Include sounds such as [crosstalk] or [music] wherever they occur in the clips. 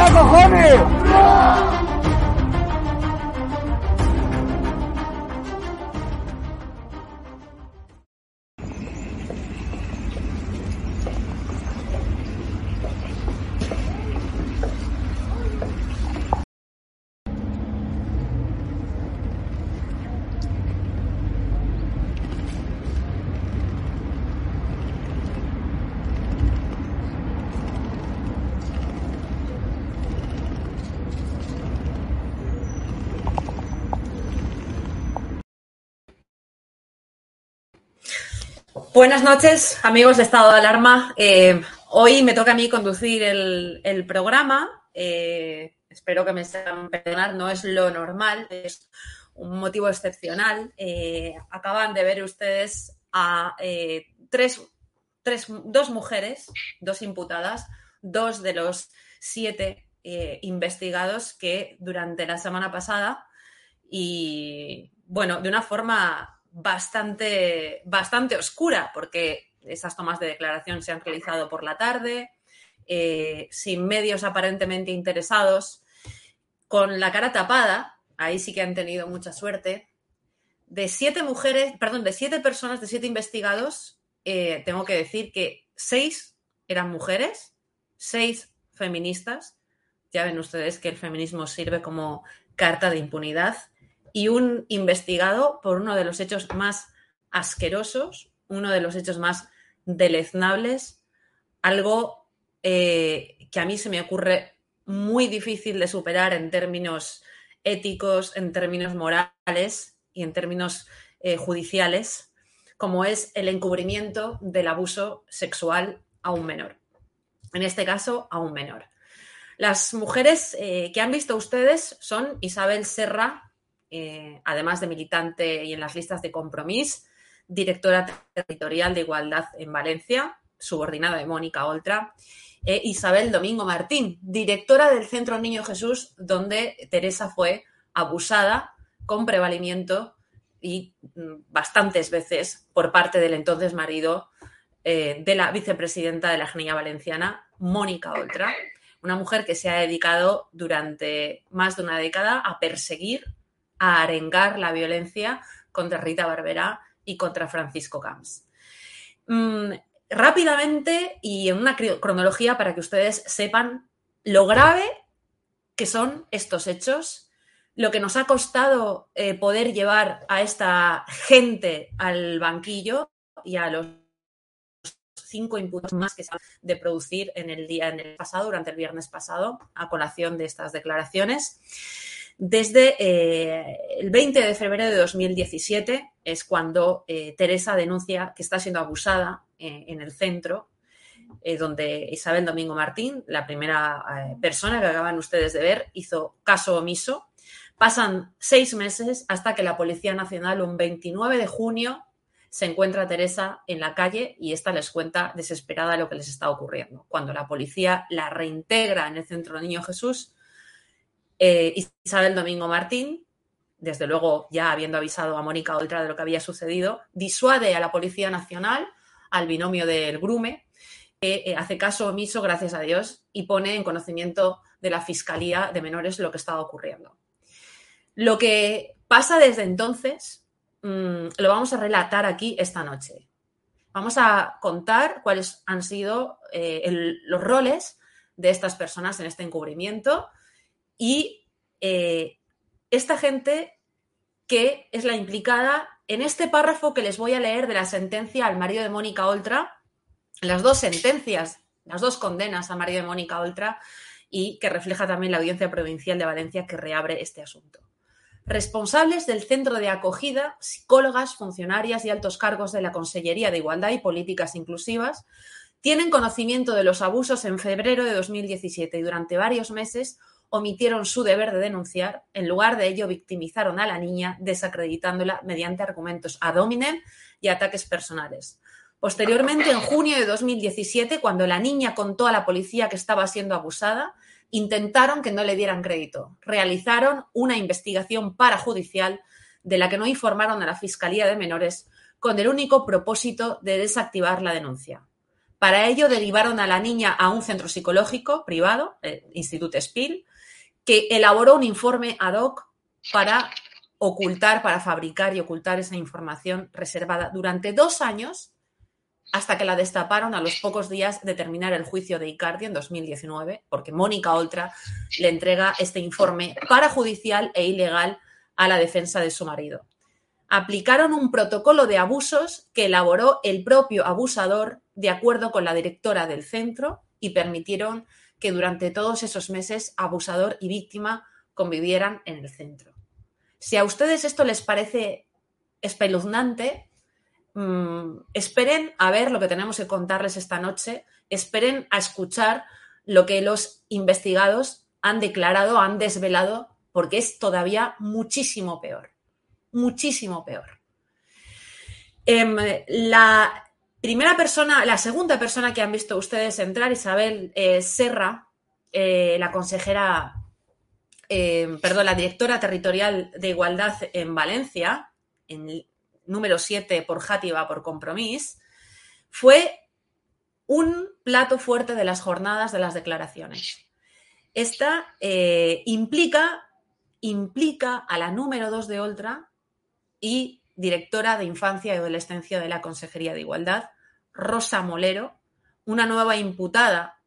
viva la libertad, cojones! Buenas noches, amigos de Estado de Alarma. Eh, hoy me toca a mí conducir el, programa. Eh, espero que me sepan perdonar, no es lo normal, es un motivo excepcional. Eh, acaban de ver ustedes a tres, tres, dos mujeres, dos imputadas, dos de los siete investigados que durante la semana pasada y, bueno, de una forma bastante, bastante oscura, porque esas tomas de declaración se han realizado por la tarde, eh, sin medios aparentemente interesados, con la cara tapada, ahí sí que han tenido mucha suerte. De siete mujeres, perdón, de siete personas, de siete investigados, eh, tengo que decir que seis eran mujeres, seis feministas. Ya ven ustedes que el feminismo sirve como carta de impunidad y un investigado por uno de los hechos más asquerosos, uno de los hechos más deleznables, algo eh, que a mí se me ocurre muy difícil de superar en términos éticos, en términos morales y en términos eh, judiciales, como es el encubrimiento del abuso sexual a un menor. En este caso, a un menor. Las mujeres eh, que han visto ustedes son Isabel Serra, eh, además de militante y en las listas de compromiso, directora territorial de Igualdad en Valencia, subordinada de Mónica Oltra, e Isabel Domingo Martín, directora del Centro Niño Jesús, donde Teresa fue abusada con prevalimiento y mm, bastantes veces por parte del entonces marido eh, de la vicepresidenta de la Genilla Valenciana, Mónica Oltra, una mujer que se ha dedicado durante más de una década a perseguir, a arengar la violencia contra Rita Barberá y contra Francisco Camps. Mm, rápidamente y en una cronología para que ustedes sepan lo grave que son estos hechos, lo que nos ha costado eh, poder llevar a esta gente al banquillo y a los cinco imputados más que se han de producir en el día en el pasado, durante el viernes pasado, a colación de estas declaraciones. Desde eh, el 20 de febrero de 2017 es cuando eh, Teresa denuncia que está siendo abusada eh, en el centro, donde Isabel Domingo Martín, la primera persona que acaban ustedes de ver, hizo caso omiso. Pasan seis meses hasta que la Policía Nacional, un 29 de junio, se encuentra Teresa en la calle y esta les cuenta desesperada lo que les está ocurriendo. Cuando la policía la reintegra en el Centro Niño Jesús, eh, Isabel Domingo Martín, desde luego ya habiendo avisado a Mónica Oltra de lo que había sucedido, disuade a la Policía Nacional, al binomio del Grume, que eh, hace caso omiso, gracias a Dios, y pone en conocimiento de la Fiscalía de Menores lo que estaba ocurriendo. Lo que pasa desde entonces mm, lo vamos a relatar aquí esta noche. Vamos a contar cuáles han sido eh, los roles de estas personas en este encubrimiento y eh, esta gente que es la implicada en este párrafo que les voy a leer de la sentencia al marido de Mónica Oltra, las dos sentencias, las dos condenas al marido de Mónica Oltra y que refleja también la Audiencia Provincial de Valencia que reabre este asunto. Responsables del centro de acogida, psicólogas, funcionarias y altos cargos de la Consellería de Igualdad y Políticas Inclusivas tienen conocimiento de los abusos en febrero de 2017 y durante varios meses omitieron su deber de denunciar, en lugar de ello victimizaron a la niña, desacreditándola mediante argumentos ad hominem y ataques personales. Posteriormente, en junio de 2017, cuando la niña contó a la policía que estaba siendo abusada, intentaron que no le dieran crédito. Realizaron una investigación parajudicial de la que no informaron a la Fiscalía de Menores con el único propósito de desactivar la denuncia. Para ello derivaron a la niña a un centro psicológico privado, el Instituto Spiel, que elaboró un informe ad hoc para ocultar, para fabricar y ocultar esa información reservada durante dos años hasta que la destaparon a los pocos días de terminar el juicio de Icardi en 2019, porque Mónica Oltra le entrega este informe parajudicial e ilegal a la defensa de su marido. Aplicaron un protocolo de abusos que elaboró el propio abusador de acuerdo con la directora del centro y permitieron que durante todos esos meses abusador y víctima convivieran en el centro. Si a ustedes esto les parece espeluznante, mm, esperen a ver lo que tenemos que contarles esta noche, esperen a escuchar lo que los investigados han declarado, han desvelado, porque es todavía muchísimo peor, muchísimo peor. Em, la Primera persona, la segunda persona que han visto ustedes entrar, Isabel eh, Serra, eh, la consejera, eh, perdón, la directora territorial de Igualdad en Valencia, en número 7 por Játiva por compromiso, fue un plato fuerte de las jornadas de las declaraciones. Esta implica, implica a la número 2 de Oltra y directora de Infancia y Adolescencia de la Consejería de Igualdad, Rosa Molero, una nueva imputada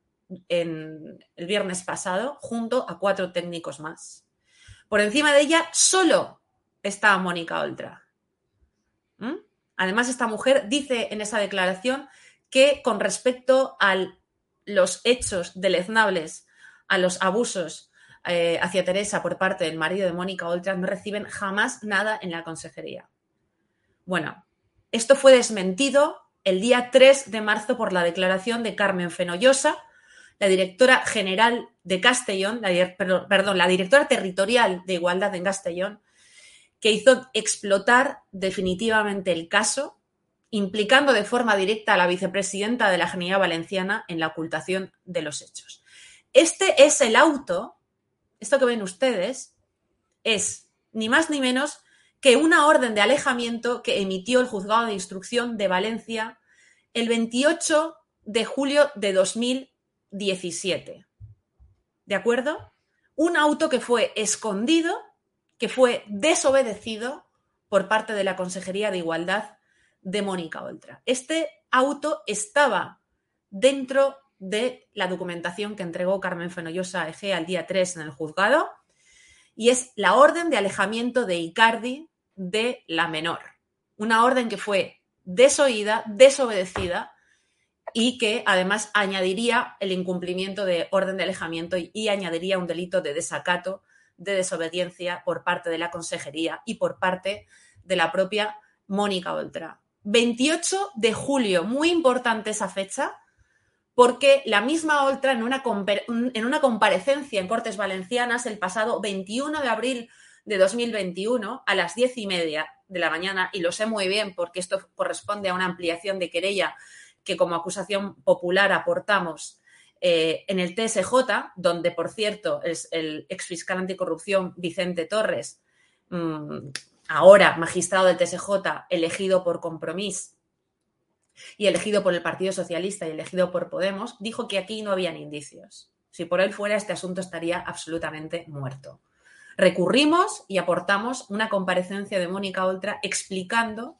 en el viernes pasado, junto a cuatro técnicos más. Por encima de ella solo está Mónica Oltra. ¿Mm? Además, esta mujer dice en esa declaración que con respecto a los hechos deleznables, a los abusos eh, hacia Teresa por parte del marido de Mónica Oltra, no reciben jamás nada en la consejería. Bueno, esto fue desmentido el día 3 de marzo por la declaración de Carmen Fenollosa, la directora general de Castellón, la, perdón, la directora territorial de Igualdad en Castellón, que hizo explotar definitivamente el caso, implicando de forma directa a la vicepresidenta de la Generalidad Valenciana en la ocultación de los hechos. Este es el auto, esto que ven ustedes, es ni más ni menos que una orden de alejamiento que emitió el Juzgado de Instrucción de Valencia el 28 de julio de 2017. ¿De acuerdo? Un auto que fue escondido, que fue desobedecido por parte de la Consejería de Igualdad de Mónica Oltra. Este auto estaba dentro de la documentación que entregó Carmen Fenollosa Eje al día 3 en el juzgado y es la orden de alejamiento de Icardi de la menor. Una orden que fue desoída, desobedecida y que además añadiría el incumplimiento de orden de alejamiento y, añadiría un delito de desacato, de desobediencia por parte de la consejería y por parte de la propia Mónica Oltra. 28 de julio, muy importante esa fecha, porque la misma Oltra en una, en una comparecencia en Cortes Valencianas el pasado 21 de abril de 2021 a las diez y media de la mañana, y lo sé muy bien porque esto corresponde a una ampliación de querella que como acusación popular aportamos eh, en el TSJ, donde, por cierto, es el exfiscal anticorrupción Vicente Torres, mm, ahora magistrado del TSJ, elegido por Compromís y elegido por el Partido Socialista y elegido por Podemos, dijo que aquí no habían indicios. Si por él fuera, este asunto estaría absolutamente muerto. Recurrimos y aportamos una comparecencia de Mónica Oltra explicando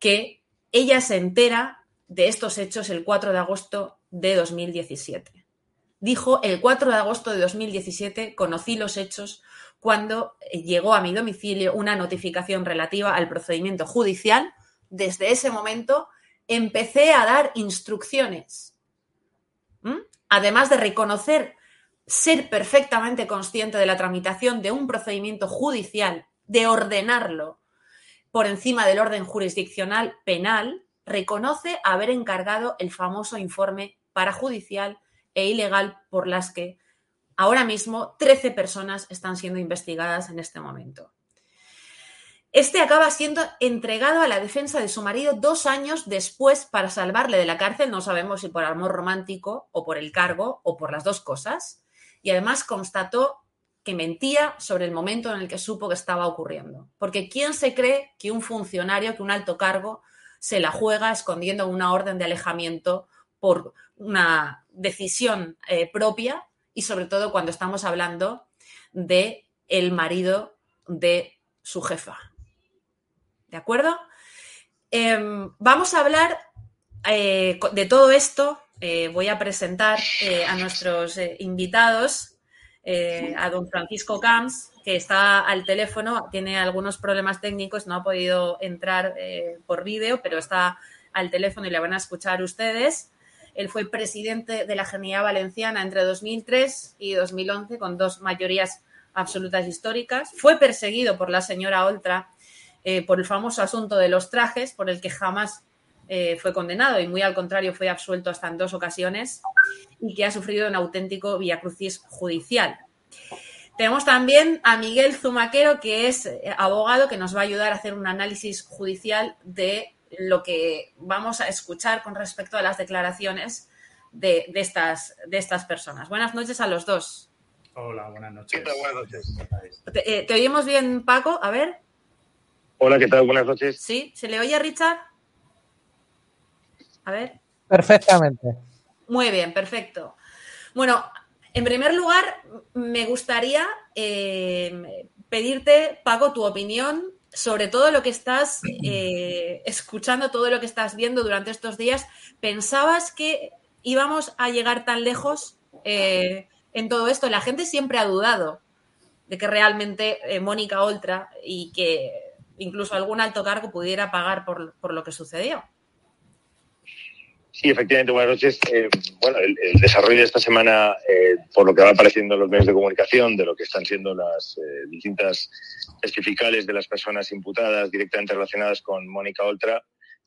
que ella se entera de estos hechos el 4 de agosto de 2017. Dijo, el 4 de agosto de 2017 conocí los hechos cuando llegó a mi domicilio una notificación relativa al procedimiento judicial. Desde ese momento empecé a dar instrucciones. Además de reconocer ser perfectamente consciente de la tramitación de un procedimiento judicial, de ordenarlo por encima del orden jurisdiccional penal, reconoce haber encargado el famoso informe parajudicial e ilegal por las que ahora mismo 13 personas están siendo investigadas en este momento. Este acaba siendo entregado a la defensa de su marido dos años después para salvarle de la cárcel, no sabemos si por amor romántico o por el cargo o por las dos cosas, y además constató que mentía sobre el momento en el que supo que estaba ocurriendo. Porque ¿quién se cree que un funcionario, que un alto cargo, se la juega escondiendo una orden de alejamiento por una decisión eh, propia y sobre todo cuando estamos hablando de el marido de su jefa. ¿De acuerdo? Em, vamos a hablar eh, de todo esto. Eh, voy a presentar a nuestros invitados, a don Francisco Camps, que está al teléfono, tiene algunos problemas técnicos, no ha podido entrar eh, por vídeo, pero está al teléfono y le van a escuchar ustedes. Él fue presidente de la Generalidad Valenciana entre 2003 y 2011 con dos mayorías absolutas históricas. Fue perseguido por la señora Oltra eh, por el famoso asunto de los trajes, por el que jamás eh, fue condenado y muy al contrario fue absuelto hasta en dos ocasiones y que ha sufrido un auténtico viacrucis judicial. Tenemos también a Miguel Zumaquero, que es eh, abogado, que nos va a ayudar a hacer un análisis judicial de lo que vamos a escuchar con respecto a las declaraciones de, estas, de estas personas. Buenas noches a los dos. Hola, buenas noches. ¿Qué tal? Buenas noches. ¿Te, eh, oímos bien, Paco? A ver. Hola, ¿qué tal? Buenas noches. Sí, ¿se le oye a Richard? A ver. Perfectamente. Muy bien, perfecto. Bueno, en primer lugar, me gustaría eh, pedirte, Paco, tu opinión sobre todo lo que estás eh, escuchando, todo lo que estás viendo durante estos días. ¿Pensabas que íbamos a llegar tan lejos eh, en todo esto? La gente siempre ha dudado de que realmente Mónica Oltra y que incluso algún alto cargo pudiera pagar por lo que sucedió. Sí, efectivamente, buenas noches. Eh, bueno, el, desarrollo de esta semana, eh, por lo que va apareciendo en los medios de comunicación, de lo que están siendo las eh, distintas testificales de las personas imputadas directamente relacionadas con Mónica Oltra,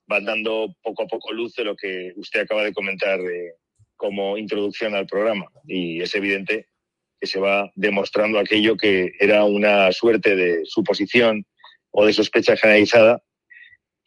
van dando poco a poco luz de lo que usted acaba de comentar como introducción al programa. Y es evidente que se va demostrando aquello que era una suerte de suposición o de sospecha generalizada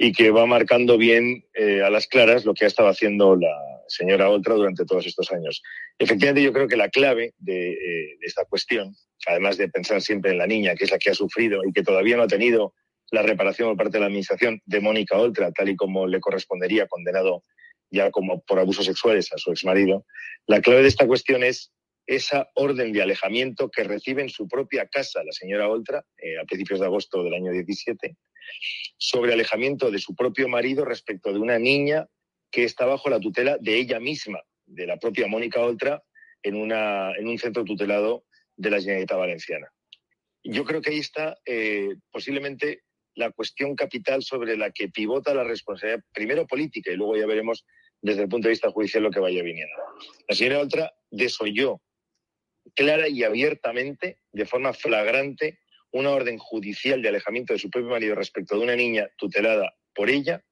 y que va marcando bien eh, a las claras lo que ha estado haciendo la señora Oltra durante todos estos años. Efectivamente, yo creo que la clave eh, de, esta cuestión, además de pensar siempre en la niña, que es la que ha sufrido y que todavía no ha tenido la reparación por parte de la Administración de Mónica Oltra, tal y como le correspondería, condenado ya como por abusos sexuales a su exmarido, la clave de esta cuestión es esa orden de alejamiento que recibe en su propia casa la señora Oltra eh, a principios de agosto del año 17 sobre alejamiento de su propio marido respecto de una niña que está bajo la tutela de ella misma, de la propia Mónica Oltra, en, una, en un centro tutelado de la Generalitat Valenciana. Yo creo que ahí está eh, posiblemente la cuestión capital sobre la que pivota la responsabilidad, primero política, y luego ya veremos desde el punto de vista judicial lo que vaya viniendo. La señora Oltra desoyó clara y abiertamente, de forma flagrante, una orden judicial de alejamiento de su propio marido respecto de una niña tutelada por ella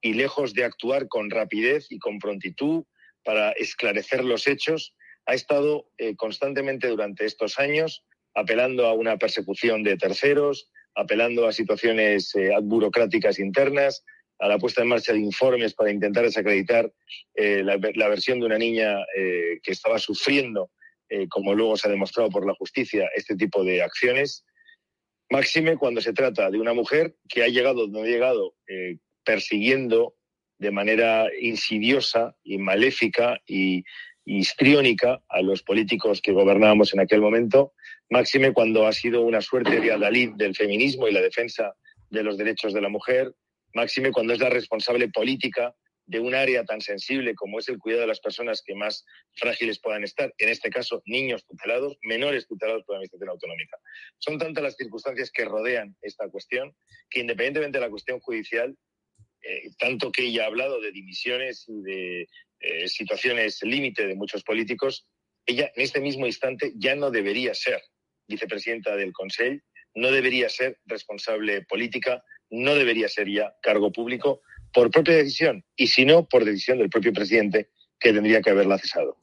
y lejos de actuar con rapidez y con prontitud para esclarecer los hechos, ha estado eh, constantemente durante estos años apelando a una persecución de terceros, apelando a situaciones eh, burocráticas internas, a la puesta en marcha de informes para intentar desacreditar eh, la, versión de una niña que estaba sufriendo, como luego se ha demostrado por la justicia, este tipo de acciones. Máxime cuando se trata de una mujer que ha llegado donde ha llegado persiguiendo de manera insidiosa y maléfica y histriónica a los políticos que gobernábamos en aquel momento, máxime cuando ha sido una suerte de adalid del feminismo y la defensa de los derechos de la mujer, máxime cuando es la responsable política de un área tan sensible como es el cuidado de las personas que más frágiles puedan estar, en este caso niños tutelados, menores tutelados por la Administración Autonómica. Son tantas las circunstancias que rodean esta cuestión que independientemente de la cuestión judicial, eh, tanto que ella ha hablado de dimisiones y de eh, situaciones límite de muchos políticos, ella en este mismo instante ya no debería ser vicepresidenta del Consejo, no debería ser responsable política, no debería ser ya cargo público por propia decisión y si no por decisión del propio presidente que tendría que haberla cesado.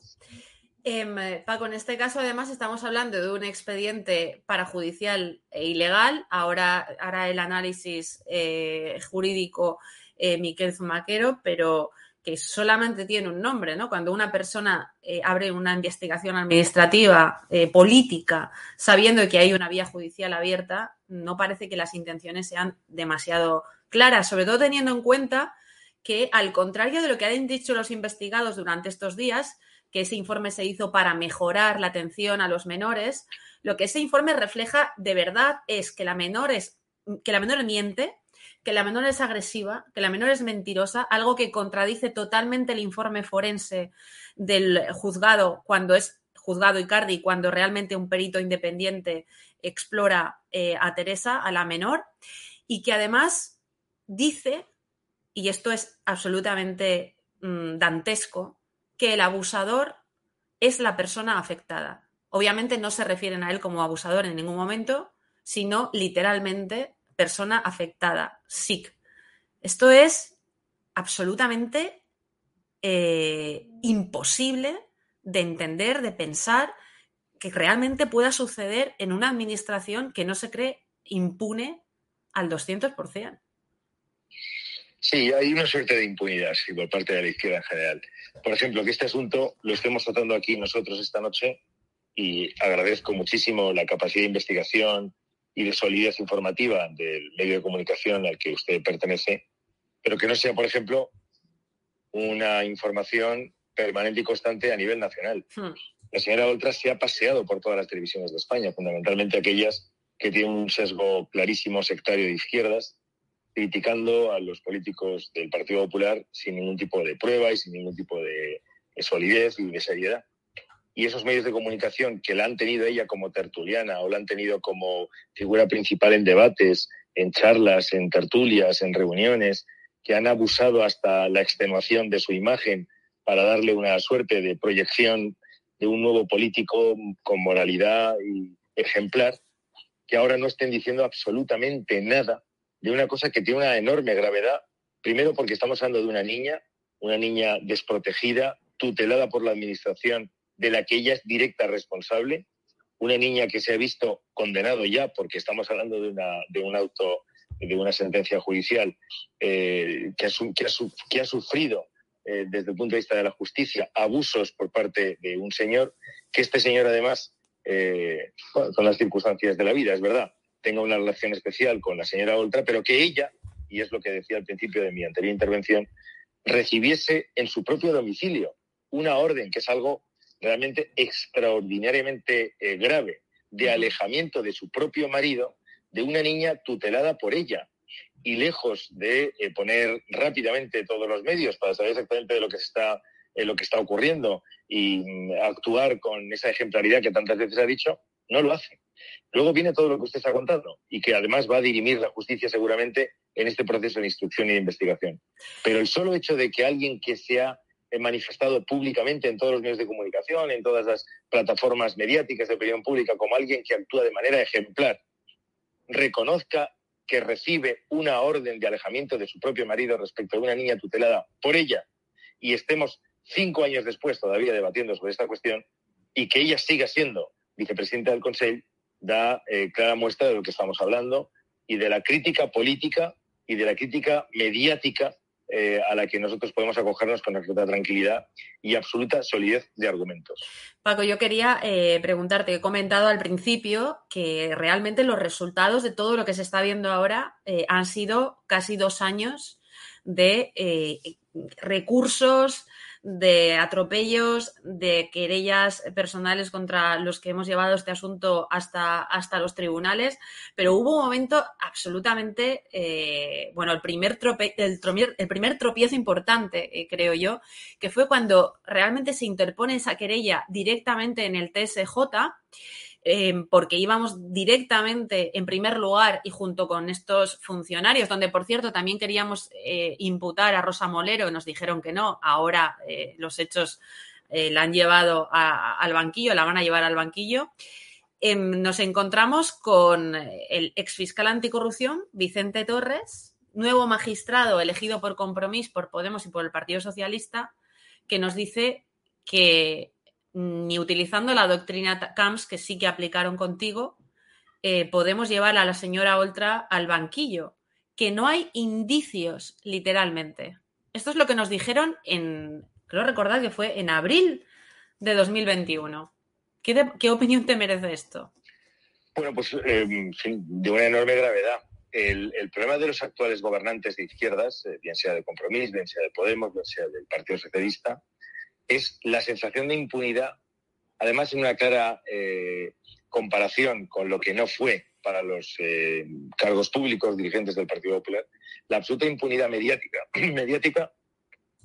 Em, Paco, en este caso además estamos hablando de un expediente parajudicial e ilegal. Ahora hará el análisis eh, jurídico eh, Miquel Zumaquero, pero que solamente tiene un nombre, ¿no? Cuando una persona eh, abre una investigación administrativa, política, sabiendo que hay una vía judicial abierta, no parece que las intenciones sean demasiado claras, sobre todo teniendo en cuenta que, al contrario de lo que han dicho los investigados durante estos días, que ese informe se hizo para mejorar la atención a los menores, lo que ese informe refleja de verdad es que la menor, es, que la menor miente, que la menor es agresiva, que la menor es mentirosa, algo que contradice totalmente el informe forense del juzgado cuando es juzgado Icardi, cuando realmente un perito independiente explora eh, a Teresa, a la menor, y que además dice, y esto es absolutamente mm, dantesco, que el abusador es la persona afectada. Obviamente no se refieren a él como abusador en ningún momento, sino literalmente persona afectada, SIC. Esto es absolutamente eh, imposible de entender, de pensar que realmente pueda suceder en una administración que no se cree impune al 200%. Sí, hay una suerte de impunidad por parte de la izquierda en general. Por ejemplo, que este asunto lo estemos tratando aquí nosotros esta noche y agradezco muchísimo la capacidad de investigación, y de solidez informativa del medio de comunicación al que usted pertenece, pero que no sea, por ejemplo, una información permanente y constante a nivel nacional. Hmm. La señora Oltra se ha paseado por todas las televisiones de España, fundamentalmente aquellas que tienen un sesgo clarísimo sectario de izquierdas, criticando a los políticos del Partido Popular sin ningún tipo de prueba y sin ningún tipo de solidez y de seriedad. Y esos medios de comunicación que la han tenido ella como tertuliana o la han tenido como figura principal en debates, en charlas, en tertulias, en reuniones, que han abusado hasta la extenuación de su imagen para darle una suerte de proyección de un nuevo político con moralidad y ejemplar, que ahora no estén diciendo absolutamente nada de una cosa que tiene una enorme gravedad. Primero porque estamos hablando de una niña, una niña desprotegida, tutelada por la Administración de la que ella es directa responsable, una niña que se ha visto condenado ya, porque estamos hablando de, una, de un auto, de una sentencia judicial, eh, que, ha, sufrido eh, desde el punto de vista de la justicia abusos por parte de un señor, que este señor además, eh, las circunstancias de la vida, es verdad, tenga una relación especial con la señora Oltra, pero que ella, y es lo que decía al principio de mi anterior intervención, recibiese en su propio domicilio una orden, que es algo realmente extraordinariamente eh, grave de alejamiento de su propio marido de una niña tutelada por ella. y lejos de eh, poner rápidamente todos los medios para saber exactamente de lo que está eh, lo que está ocurriendo y mm, actuar con esa ejemplaridad que tantas veces ha dicho, no lo hace. Luego viene todo lo que usted está contando y que además va a dirimir la justicia seguramente en este proceso de instrucción y de investigación. Pero el solo hecho de que alguien que se ha eh, manifestado públicamente en todos los medios de comunicación, en todas las plataformas mediáticas de opinión pública, como alguien que actúa de manera ejemplar, reconozca que recibe una orden de alejamiento de su propio marido respecto a una niña tutelada por ella y estemos cinco años después todavía debatiendo sobre esta cuestión y que ella siga siendo vicepresidenta del Consejo, da eh, clara muestra de lo que estamos hablando y de la crítica política y de la crítica mediática eh, a la que nosotros podemos acogernos con absoluta tranquilidad y absoluta solidez de argumentos. Paco, yo quería eh, preguntarte, he comentado al principio que realmente los resultados de todo lo que se está viendo ahora han sido casi dos años de recursos, de atropellos, de querellas personales contra los que hemos llevado este asunto hasta, hasta los tribunales, pero hubo un momento absolutamente, eh, bueno, el primer, tropiezo importante, eh, creo yo, que fue cuando realmente se interpone esa querella directamente en el TSJ Em, porque íbamos directamente en primer lugar y junto con estos funcionarios, donde por cierto también queríamos eh, imputar a Rosa Molero, nos dijeron que no, ahora eh, los hechos eh, la han llevado al banquillo, la van a llevar al banquillo. Em, nos encontramos con el exfiscal anticorrupción, Vicente Torres, nuevo magistrado elegido por compromiso por Podemos y por el Partido Socialista, que nos dice que ni utilizando la doctrina CAMS que sí que aplicaron contigo, eh, podemos llevar a la señora Oltra al banquillo, que no hay indicios, literalmente. Esto es lo que nos dijeron en, creo recordar que fue en abril de 2021. ¿Qué, opinión te merece esto? Bueno, pues eh, de una enorme gravedad. El, problema de los actuales gobernantes de izquierdas, eh, bien sea de Compromís, bien sea de Podemos, bien sea del Partido Socialista, es la sensación de impunidad, además en una clara eh, comparación con lo que no fue para los eh, cargos públicos dirigentes del Partido Popular, la absoluta impunidad mediática, [clears throat] mediática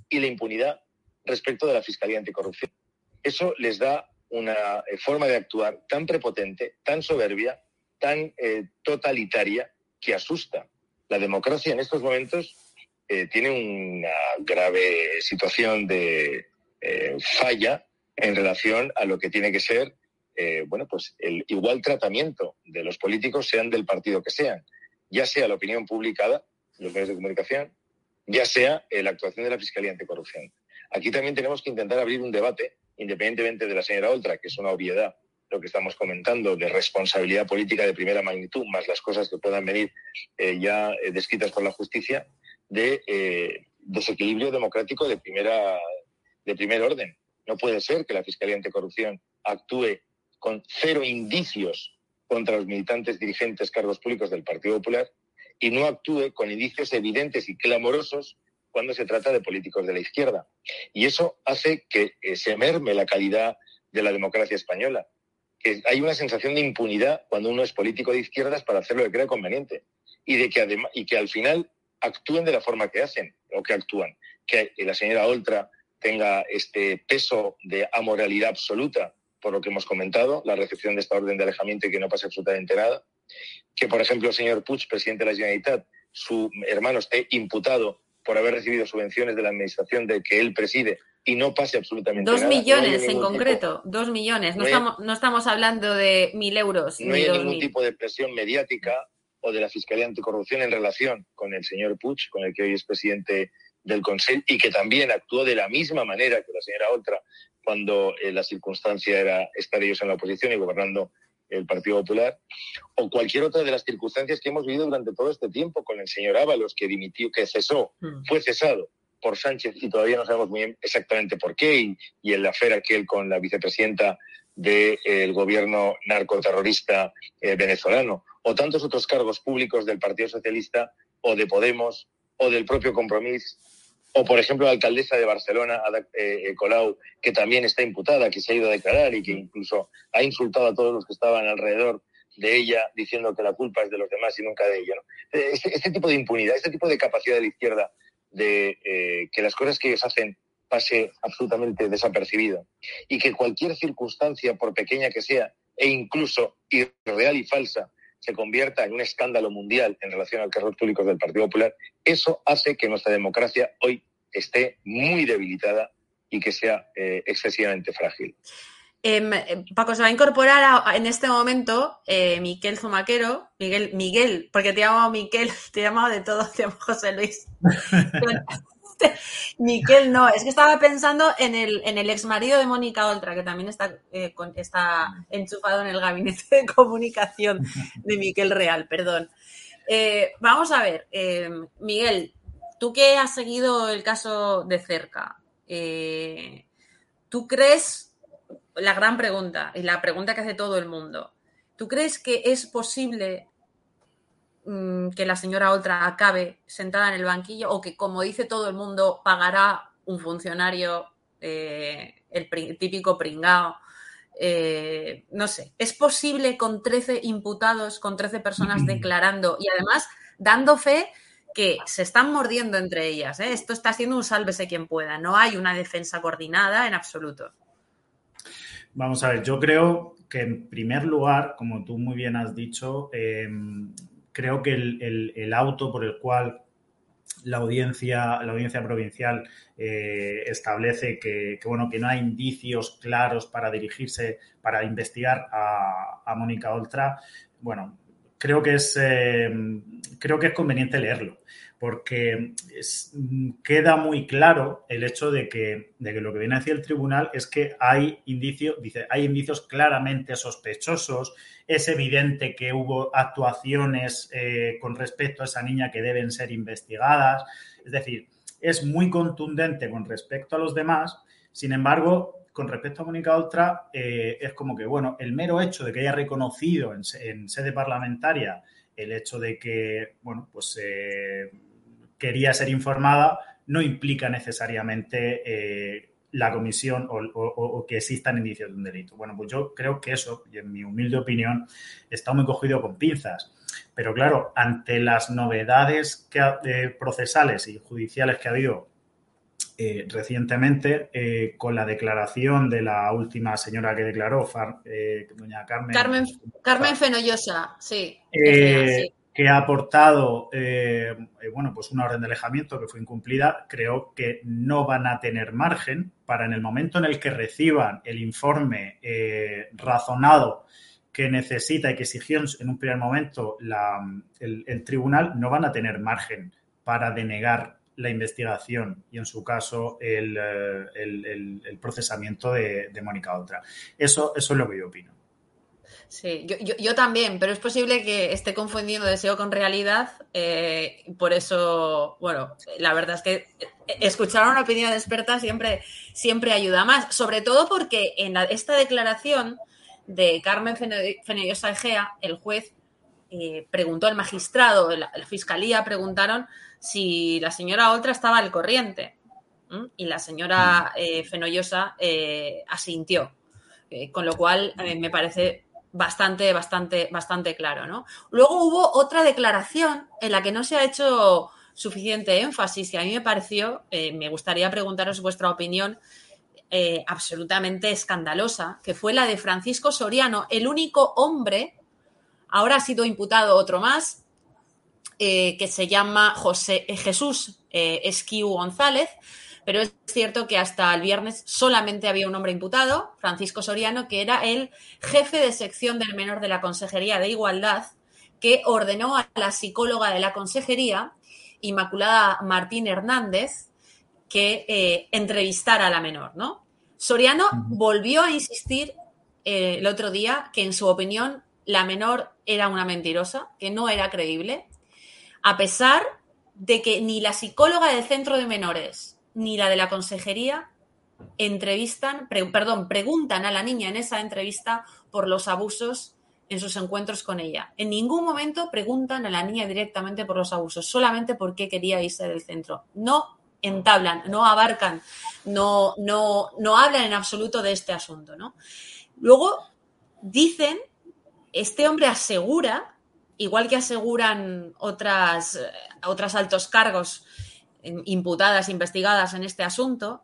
y la impunidad respecto de la Fiscalía Anticorrupción. Eso les da una eh, forma de actuar tan prepotente, tan soberbia, tan totalitaria, que asusta. La democracia en estos momentos tiene una grave situación de, falla en relación a lo que tiene que ser eh, bueno, pues el igual tratamiento de los políticos, sean del partido que sean, ya sea la opinión publicada, los medios de comunicación, ya sea eh, la actuación de la Fiscalía Anticorrupción. Aquí también tenemos que intentar abrir un debate, independientemente de la señora Oltra, que es una obviedad lo que estamos comentando de responsabilidad política de primera magnitud, más las cosas que puedan venir ya descritas por la justicia, de desequilibrio democrático de primera, de primer orden. No puede ser que la Fiscalía Anticorrupción actúe con cero indicios contra los militantes dirigentes cargos públicos del Partido Popular y no actúe con indicios evidentes y clamorosos cuando se trata de políticos de la izquierda. Y eso hace que eh, se merme la calidad de la democracia española. Que hay una sensación de impunidad cuando uno es político de izquierdas para hacer lo que crea conveniente. Y, de que, y que al final actúen de la forma que hacen o que actúan. Que la señora Oltra tenga este peso de amoralidad absoluta, por lo que hemos comentado, la recepción de esta orden de alejamiento y que no pase absolutamente nada. Que, por ejemplo, el señor Puig, presidente de la Generalitat, su hermano esté imputado por haber recibido subvenciones de la administración de que él preside y no pase absolutamente dos nada. Millones en concreto, dos millones, no, estamos, no estamos hablando de mil euros. No hay ningún tipo de presión mediática o de la Fiscalía Anticorrupción en relación con el señor Puig, con el que hoy es presidente del Consejo y que también actuó de la misma manera que la señora Oltra cuando eh, la circunstancia era estar ellos en la oposición y gobernando el Partido Popular, o cualquier otra de las circunstancias que hemos vivido durante todo este tiempo con el señor Ábalos, que dimitió, que cesó, hmm. fue cesado por Sánchez y todavía no sabemos muy bien exactamente por qué, y, y el afer aquel con la vicepresidenta del eh, gobierno narcoterrorista eh, venezolano, o tantos otros cargos públicos del Partido Socialista o de Podemos o del propio Compromís o por ejemplo la alcaldesa de Barcelona, eh, eh, Colau, que también está imputada, que se ha ido a declarar y que incluso ha insultado a todos los que estaban alrededor de ella diciendo que la culpa es de los demás y nunca de ella. Este, este, tipo de impunidad, este tipo de capacidad de la izquierda de eh, que las cosas que ellos hacen pase absolutamente desapercibido y que cualquier circunstancia, por pequeña que sea, e incluso irreal y falsa, se convierta en un escándalo mundial en relación a los cargos públicos del Partido Popular, eso hace que nuestra democracia hoy esté muy debilitada y que sea eh, excesivamente frágil. Em, Paco, se va a incorporar en este momento eh, Miquel Zumaquero, Miguel, Miguel, porque te llamo Miquel, [laughs] te he llamado de todo, te llamo José Luis. [laughs] [laughs] Miquel no, es que estaba pensando en el, en el ex marido de Mónica Oltra, que también está, eh, está enchufado en el gabinete de comunicación de Miquel Real, perdón. Eh, vamos a ver, Miguel, tú que has seguido el caso de cerca, ¿tú crees la gran pregunta y la pregunta que hace todo el mundo. ¿Tú crees que es posible mm, que la señora Oltra acabe sentada en el banquillo o que, como dice todo el mundo, pagará un funcionario, eh, el, típico pringao? Eh, no sé, ¿es posible con 13 imputados, con 13 personas [clears throat] declarando y además dando fe que se están mordiendo entre ellas? ¿eh? Esto está siendo un sálvese quien pueda, no hay una defensa coordinada en absoluto. Vamos a ver, yo creo que en primer lugar, como tú muy bien has dicho, em, creo que el, auto por el cual la audiencia, la audiencia provincial eh, establece que, bueno, que no hay indicios claros para dirigirse, para investigar a, Mónica Oltra, bueno, creo que es, em, creo que es conveniente leerlo porque queda muy claro el hecho de que, de que, lo que viene hacia el tribunal es que hay indicios, dice, hay indicios claramente sospechosos, es evidente que hubo actuaciones eh, con respecto a esa niña que deben ser investigadas, es decir, es muy contundente con respecto a los demás, sin embargo, con respecto a Mónica Oltra, eh, es como que, bueno, el mero hecho de que haya reconocido en, sede parlamentaria el hecho de que, bueno, pues eh, quería ser informada no implica necesariamente eh, la comisión o, que existan indicios de un delito. Bueno, pues yo creo que eso, y en mi humilde opinión, está muy cogido con pinzas. Pero claro, ante las novedades que, eh, procesales y judiciales que ha habido eh, recientemente, con la declaración de la última señora que declaró, doña Carmen. Carmen, Carmen Fenollosa, sí que ha aportado eh, eh, bueno, pues una orden de alejamiento que fue incumplida, creo que no van a tener margen para en el momento en el que reciban el informe eh, razonado que necesita y que exigió en un primer momento el, tribunal, no van a tener margen para denegar la investigación y en su caso el, procesamiento de, de Mónica Otra. Eso, eso es lo que yo opino. Sí, yo, también, pero es posible que esté confundiendo deseo con realidad. Eh, por eso, bueno, la verdad es que escuchar una opinión experta siempre, siempre ayuda más, sobre todo porque en esta declaración de Carmen Fenellosa Egea, el juez eh, preguntó al magistrado, la, fiscalía preguntaron si la señora Oltra estaba al corriente. Y la señora eh, Fenollosa eh, asintió. con lo cual, me parece bastante, bastante, bastante claro, ¿no? Luego hubo otra declaración en la que no se ha hecho suficiente énfasis y a mí me pareció, eh, me gustaría preguntaros vuestra opinión, eh, absolutamente escandalosa, que fue la de Francisco Soriano, el único hombre, ahora ha sido imputado otro más, eh, que se llama José Jesús Esquiu González, pero es cierto que hasta el viernes solamente había un hombre imputado, Francisco Soriano, que era el jefe de sección del menor de la Consejería de Igualdad, que ordenó a la psicóloga de la Consejería, Inmaculada Martín Hernández, que eh, entrevistara a la menor, ¿no? Soriano volvió a insistir eh, el otro día que en su opinión la menor era una mentirosa, que no era creíble, a pesar de que ni la psicóloga del centro de menores ni la de la consejería entrevistan, perdón, preguntan a la niña en esa entrevista por los abusos en sus encuentros con ella. En ningún momento preguntan a la niña directamente por los abusos, solamente por qué quería irse del centro. No entablan, no abarcan, no, no, no hablan en absoluto de este asunto. ¿no? Luego dicen este hombre asegura, igual que aseguran otras, otras altos cargos imputadas, investigadas en este asunto,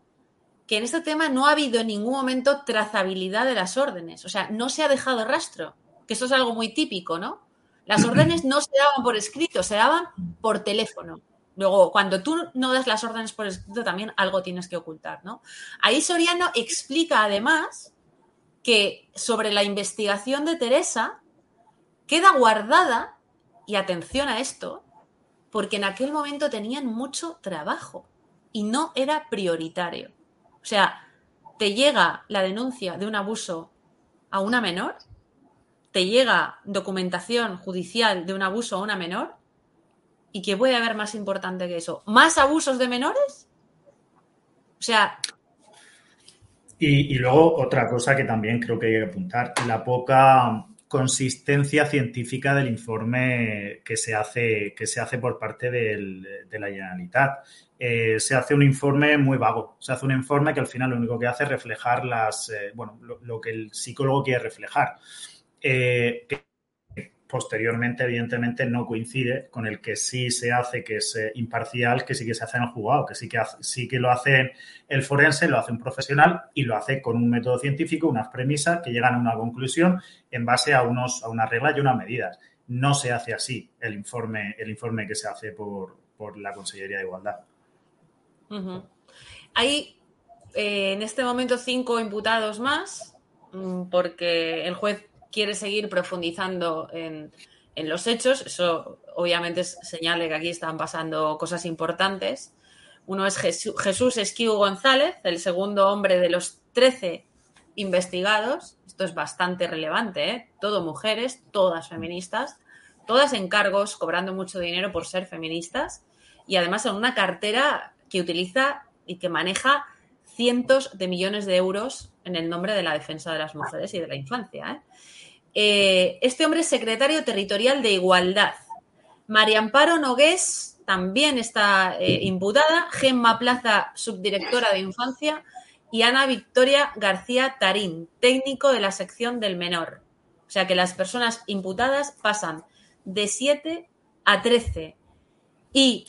que en este tema no ha habido en ningún momento trazabilidad de las órdenes. O sea, no se ha dejado rastro, que esto es algo muy típico, ¿no? Las [clears throat] órdenes no se daban por escrito, se daban por teléfono. Luego, cuando tú no das las órdenes por escrito, también algo tienes que ocultar, ¿no? Ahí Soriano explica además que sobre la investigación de Teresa queda guardada, y atención a esto, porque en aquel momento tenían mucho trabajo y no era prioritario. O sea, te llega la denuncia de un abuso a una menor, te llega documentación judicial de un abuso a una menor, y que puede haber más importante que eso, más abusos de menores. O sea, y, luego otra cosa que también creo que hay que apuntar, la poca consistencia científica del informe que se hace, que se hace por parte del, de la Generalitat. Eh, se hace un informe muy vago, se hace un informe que al final lo único que hace es reflejar las, eh, bueno, lo, que el psicólogo quiere reflejar. Eh, posteriormente, evidentemente, no coincide con el que sí se hace, que es eh, imparcial, que sí que se hace en el juzgado, que sí que, sí que lo hace el forense, lo hace un profesional y lo hace con un método científico, unas premisas que llegan a una conclusión en base a, unos, a unas reglas y unas medidas. No se hace así el informe, el informe que se hace por, la Consellería de Igualdad. Hay eh, en este momento cinco imputados más, mm, porque el juez quiere seguir profundizando en, los hechos. Eso obviamente es señal de que aquí están pasando cosas importantes. Uno es Jesús Esquiu González, el segundo hombre de los 13 investigados. Esto es bastante relevante, ¿eh? Todo mujeres, todas feministas, todas en cargos, cobrando mucho dinero por ser feministas y además en una cartera que utiliza y que maneja cientos de millones de euros en el nombre de la defensa de las mujeres y de la infancia. ¿eh? Eh, este hombre es secretario territorial de Igualdad. María Amparo Nogués también está eh, imputada. Gemma Plaza, subdirectora de Infancia. Y Ana Victoria García Tarín, técnico de la sección del menor. O sea que las personas imputadas pasan de 7 a 13. Y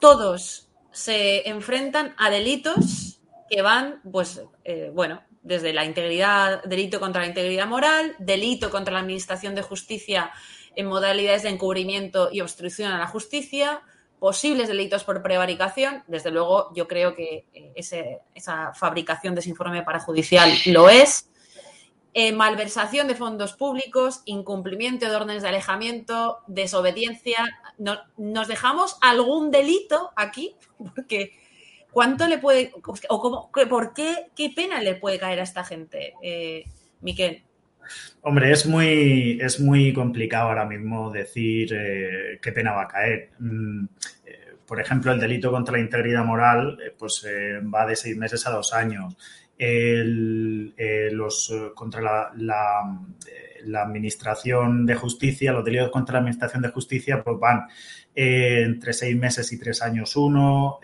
todos se enfrentan a delitos que van, pues, eh, bueno, desde la integridad, delito contra la integridad moral, delito contra la administración de justicia en modalidades de encubrimiento y obstrucción a la justicia, posibles delitos por prevaricación. Desde luego, yo creo que eh, esa fabricación de ese informe parajudicial lo es. Eh, malversación de fondos públicos, incumplimiento de órdenes de alejamiento, desobediencia. ¿Nos dejamos algún delito aquí? [laughs] Porque ¿Cuánto le puede, o cómo, por qué, qué pena le puede caer a esta gente, eh, Miquel? Hombre, es muy, es muy complicado ahora mismo decir eh, qué pena va a caer. Mm, eh, por ejemplo, el delito contra la integridad moral pues va de seis meses a dos años. los contra la, la, administración de justicia, los delitos contra la administración de justicia, pues van entre seis meses y tres años uno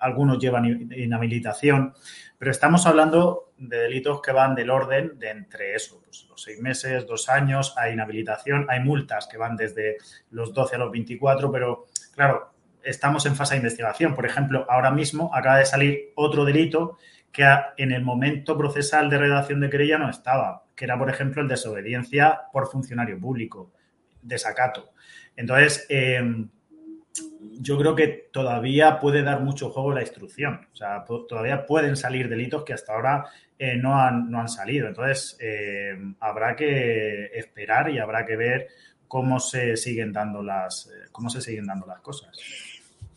algunos llevan inhabilitación, pero estamos hablando de delitos que van del orden de entre eso, pues los seis meses, dos años, hay inhabilitación, hay multas que van desde los 12 a los 24, pero claro, estamos en fase de investigación. Por ejemplo, ahora mismo acaba de salir otro delito que en el momento procesal de redacción de querella no estaba, que era, por ejemplo, el desobediencia por funcionario público, desacato. Entonces, eh, yo creo que todavía puede dar mucho juego la instrucción. O sea, todavía pueden salir delitos que hasta ahora eh, no, han, no han salido. Entonces, eh, habrá que esperar y habrá que ver cómo se siguen dando las, eh, cómo se siguen dando las cosas.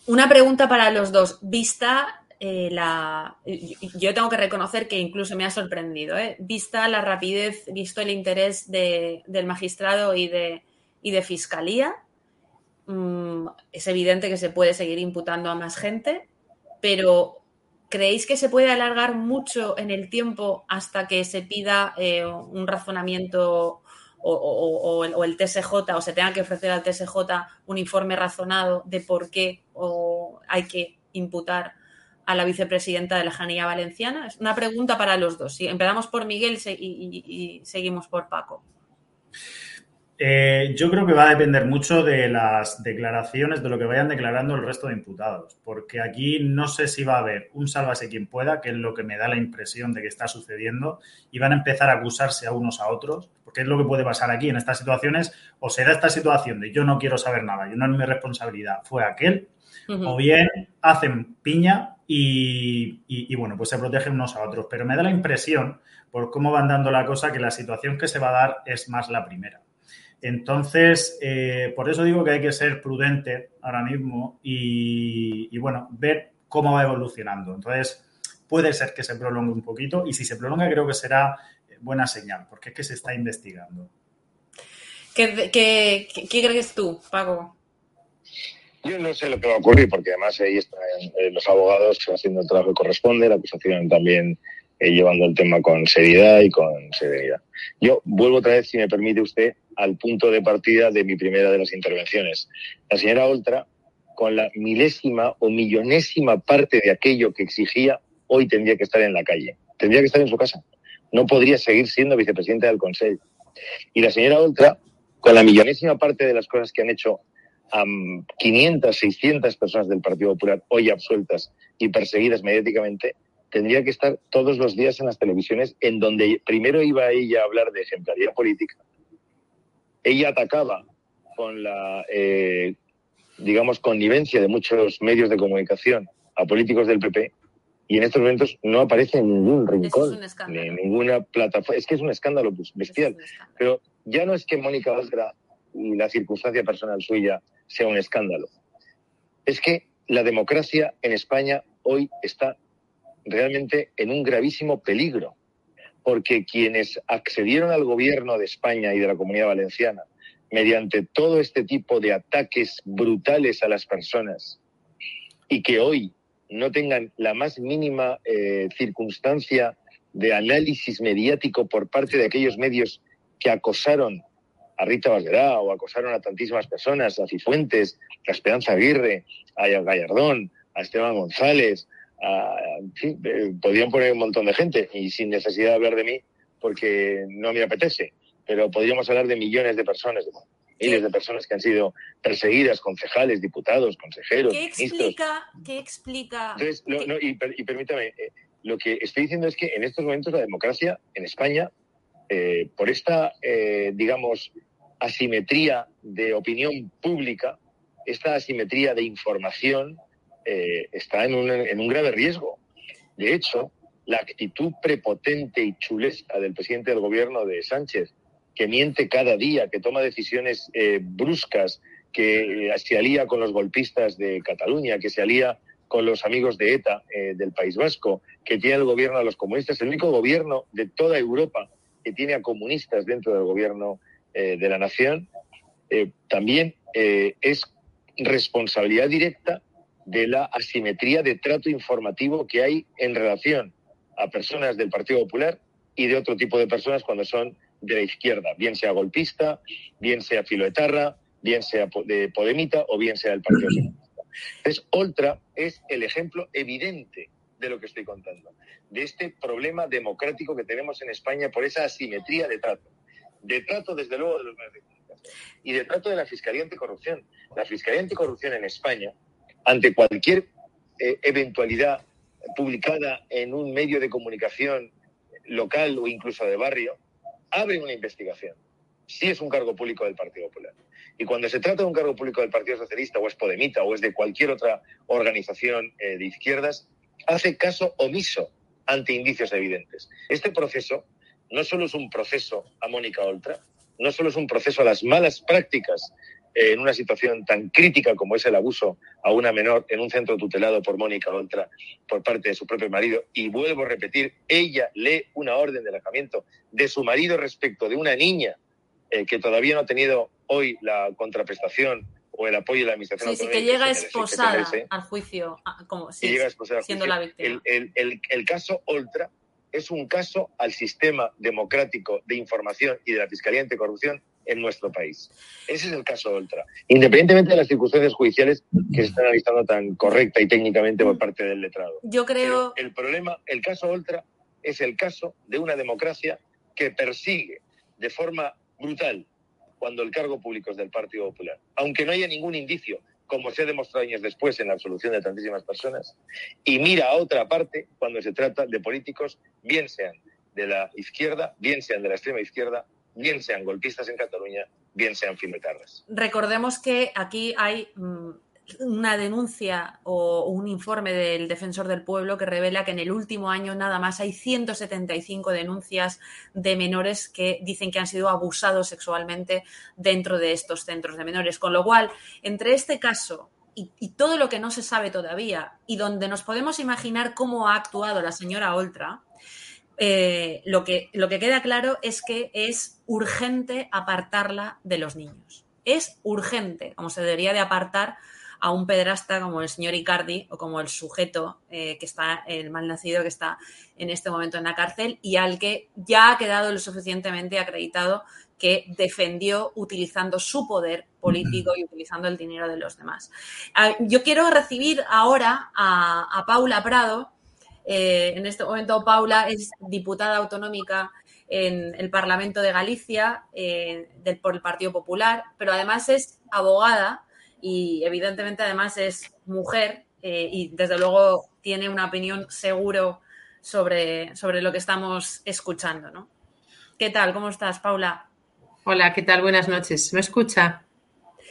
Una pregunta para los dos. Vista la. Yo tengo que reconocer que incluso me ha sorprendido, Vista la rapidez, visto el interés del magistrado y de, y de fiscalía Mm, es evidente que se puede seguir imputando a más gente, pero ¿creéis que se puede alargar mucho en el tiempo hasta que se pida eh, un razonamiento o, el TSJ o se tenga que ofrecer al TSJ un informe razonado de por qué hay que imputar a la vicepresidenta de la Janía Valenciana? Es una pregunta para los dos. Si empezamos por Miguel y seguimos por Paco. Eh, yo creo que va a depender mucho de las declaraciones, de lo que vayan declarando el resto de imputados, porque aquí no sé si va a haber un sálvase quien pueda, que es lo que me da la impresión de que está sucediendo, y van a empezar a acusarse a unos a otros, porque es lo que puede pasar aquí en estas situaciones, o será esta situación de yo no quiero saber nada, yo no es mi responsabilidad, fue aquel, o bien hacen piña y, y, bueno, pues se protegen unos a otros, pero me da la impresión, por cómo van dando la cosa, que la situación que se va a dar es más la primera. Entonces, eh, por eso digo que hay que ser prudente ahora mismo y, bueno, ver cómo va evolucionando. Entonces, puede ser que se prolongue un poquito y si se prolonga creo que será buena señal, porque es que se está investigando. ¿Qué, crees tú, Paco? Yo no sé lo que va a ocurrir, porque además ahí están eh, los abogados haciendo el trabajo que corresponde, la acusación también eh, llevando el tema con seriedad y con serenidad. Yo vuelvo otra vez, si me permite usted, al punto de partida de mi primera de las intervenciones. La señora Oltra, con la milésima o millonésima parte de aquello que exigía, hoy tendría que estar en la calle, tendría que estar en su casa. No podría seguir siendo vicepresidenta del Consejo. Y la señora Oltra, con la millonésima parte de las cosas que han hecho a 500, 600 personas del Partido Popular hoy absueltas y perseguidas mediáticamente, tendría que estar todos los días en las televisiones en donde primero iba ella a hablar de ejemplaridad política. Ella atacaba con la, eh, digamos, connivencia de muchos medios de comunicación a políticos del PP y en estos momentos no aparece en ningún rincón, ni en ninguna plataforma. Es que es un escándalo pues, bestial. Pero ya no es que Mónica Oltra y la circunstancia personal suya sea un escándalo. Es que la democracia en España hoy está realmente en un gravísimo peligro, porque quienes accedieron al gobierno de España y de la Comunidad Valenciana mediante todo este tipo de ataques brutales a las personas y que hoy no tengan la más mínima eh, circunstancia de análisis mediático por parte de aquellos medios que acosaron a Rita Valderá o acosaron a tantísimas personas, a Cifuentes, a Esperanza Aguirre, a Gallardón, a Esteban González, sí, eh, podrían poner un montón de gente y sin necesidad de hablar de mí porque no me apetece, pero podríamos hablar de millones de personas, de miles de personas que han sido perseguidas, concejales, diputados, consejeros. ¿Qué explica? ¿Qué explica? y, permítame, eh, lo que estoy diciendo es que en estos momentos la democracia en España, eh, por esta, digamos, asimetría de opinión pública, esta asimetría de información, eh, está en un, en un grave riesgo. De hecho, la actitud prepotente y chulesca del presidente del gobierno de Sánchez, que miente cada día, que toma decisiones eh, bruscas, que eh, se alía con los golpistas de Cataluña, que se alía con los amigos de ETA del País Vasco, que tiene el gobierno a los comunistas, el único gobierno de toda Europa que tiene a comunistas dentro del gobierno de la nación, también es responsabilidad directa de la asimetría de trato informativo que hay en relación a personas del Partido Popular y de otro tipo de personas cuando son de la izquierda, bien sea golpista, bien sea filoetarra, bien sea de Podemita o bien sea del Partido [clears throat] Socialista. Entonces, Oltra es el ejemplo evidente de lo que estoy contando, de este problema democrático que tenemos en España por esa asimetría de trato. De trato, desde luego, de los medios de comunicación y de trato de la Fiscalía Anticorrupción. La Fiscalía Anticorrupción en España ante cualquier eh, eventualidad publicada en un medio de comunicación local o incluso de barrio, abre una investigación. Si es un cargo público del Partido Popular. Y cuando se trata de un cargo público del Partido Socialista o es Podemita o es de cualquier otra organización eh, de izquierdas, hace caso omiso ante indicios evidentes. Este proceso no solo es un proceso a Mónica Oltra, no solo es un proceso a las malas prácticas en una situación tan crítica como es el abuso a una menor en un centro tutelado por Mónica Oltra por parte de su propio marido. Y vuelvo a repetir, ella lee una orden de alejamiento de su marido respecto de una niña eh, que todavía no ha tenido hoy la contraprestación o el apoyo de la administración. Sí, sí, que llega esposada al juicio, ah, como si siendo la víctima. El, el, el caso Oltra es un caso al sistema democrático de información y de la Fiscalía Anticorrupción en nuestro país. Ese es el caso Oltra. Independientemente de las circunstancias judiciales que se están analizando tan correcta y técnicamente por parte del letrado. Yo creo. el problema, el caso Oltra es el caso de una democracia que persigue de forma brutal cuando el cargo público es del Partido Popular, aunque no haya ningún indicio, como se ha demostrado años después en la absolución de tantísimas personas, y mira a otra parte cuando se trata de políticos, bien sean de la izquierda, bien sean de la extrema izquierda, bien sean golpistas en Cataluña, bien sean fimetarras. Recordemos que aquí hay mm, una denuncia o un informe del defensor del pueblo que revela que en el último año nada más hay 175 denuncias de menores que dicen que han sido abusados sexualmente dentro de estos centros de menores. Con lo cual, entre este caso y, todo lo que no se sabe todavía y donde nos podemos imaginar cómo ha actuado la señora Oltra, eh, lo, que, lo que queda claro es que es urgente apartarla de los niños. Es urgente, como se debería de apartar a un pederasta como el señor Icardi o como el sujeto eh, que está, el malnacido que está en este momento en la cárcel y al que ya ha quedado lo suficientemente acreditado que defendió utilizando su poder político y utilizando el dinero de los demás. Ah, yo quiero recibir ahora a, Paula Prado. Eh, en este momento Paula es diputada autonómica en el Parlamento de Galicia eh, por el Partido Popular, pero además es abogada y evidentemente además es mujer eh, y desde luego tiene una opinión seguro sobre, sobre lo que estamos escuchando, ¿no? ¿Qué tal? ¿Cómo estás, Paula? Hola, ¿qué tal? Buenas noches. ¿Me escucha?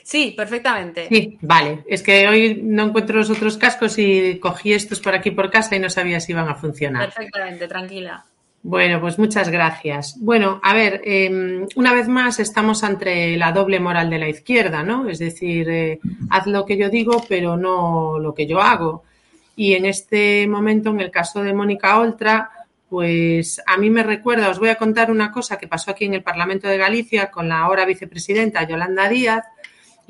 Sí, perfectamente. Sí, vale. Es que hoy no encuentro los otros cascos y cogí estos por aquí por casa y no sabía si iban a funcionar. Perfectamente, tranquila. Bueno, pues muchas gracias. Bueno, a ver, em, una vez más estamos ante la doble moral de la izquierda, ¿no? Es decir, eh, haz lo que yo digo, pero no lo que yo hago. Y en este momento, en el caso de Mónica Oltra, pues a mí me recuerda, os voy a contar una cosa que pasó aquí en el Parlamento de Galicia con la ahora vicepresidenta Yolanda Díaz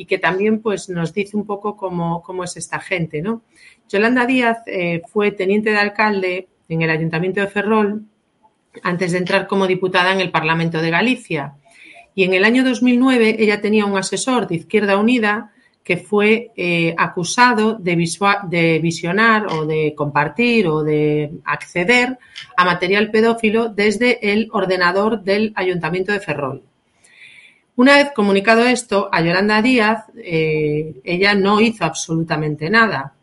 y que también pues nos dice un poco cómo, cómo es esta gente, ¿no? Yolanda Díaz eh, fue teniente de alcalde en el Ayuntamiento de Ferrol antes de entrar como diputada en el Parlamento de Galicia. Y en el año 2009 ella tenía un asesor de Izquierda Unida que fue eh, acusado de, de, visionar o de compartir o de acceder a material pedófilo desde el ordenador del Ayuntamiento de Ferrol. Una vez comunicado esto a Yolanda Díaz, eh, ella no hizo absolutamente nada.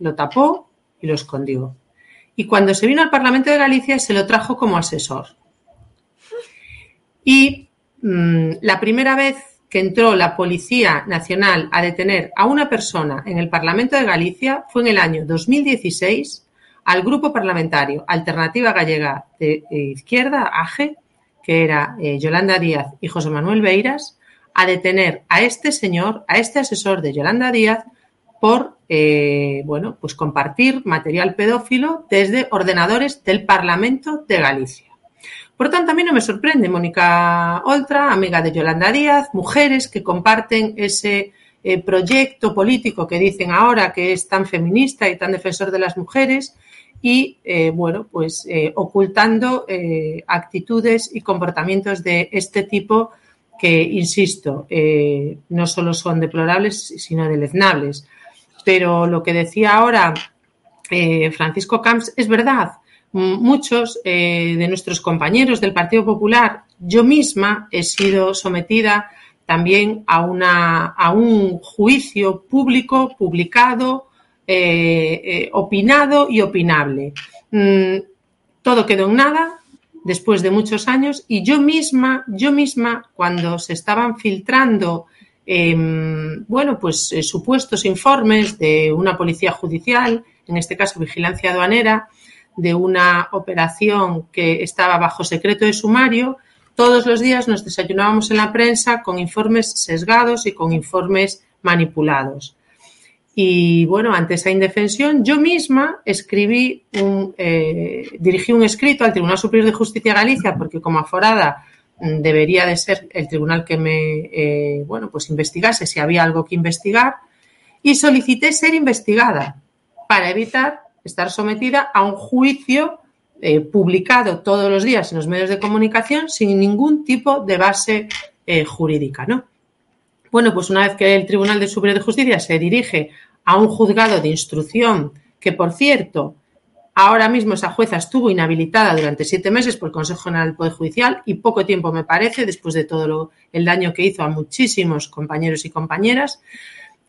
Lo tapó y lo escondió y cuando se vino al Parlamento de Galicia se lo trajo como asesor. Y mm, la primera vez que entró la Policía Nacional a detener a una persona en el Parlamento de Galicia fue en el año 2016 al grupo parlamentario Alternativa Gallega de Izquierda, AGE, que era eh, Yolanda Díaz y José Manuel Beiras, a detener a este señor, a este asesor de Yolanda Díaz, por eh, bueno, pues compartir material pedófilo desde ordenadores del Parlamento de Galicia. Por tanto, a mí no me sorprende Mónica Oltra, amiga de Yolanda Díaz, mujeres que comparten ese eh, proyecto político que dicen ahora que es tan feminista y tan defensor de las mujeres y, eh, bueno, pues ocultando actitudes y comportamientos de este tipo que, insisto, no solo son deplorables, sino deleznables. Pero lo que decía ahora eh, Francisco Camps es verdad. Muchos eh, de nuestros compañeros del Partido Popular, yo misma he sido sometida también a, una, a un juicio público, publicado, eh, opinado y opinable. Mm, todo quedó en nada después de muchos años y yo misma, yo misma, cuando se estaban filtrando Em, bueno, pues eh, supuestos informes de una policía judicial, en este caso vigilancia aduanera, de una operación que estaba bajo secreto de sumario. Todos los días nos desayunábamos en la prensa con informes sesgados y con informes manipulados. Y bueno, ante esa indefensión, yo misma escribí un, eh, dirigí un escrito al Tribunal Superior de Justicia de Galicia, porque como aforada debería de ser el tribunal que me, eh, bueno, pues investigase si había algo que investigar y solicité ser investigada para evitar estar sometida a un juicio eh, publicado todos los días en los medios de comunicación sin ningún tipo de base jurídica, ¿no? Bueno, pues una vez que el Tribunal de Superior de Justicia se dirige a un juzgado de instrucción, que por cierto Ahora mismo esa jueza estuvo inhabilitada durante siete meses por el Consejo General del Poder Judicial y poco tiempo me parece, después de todo el daño que hizo a muchísimos compañeros y compañeras.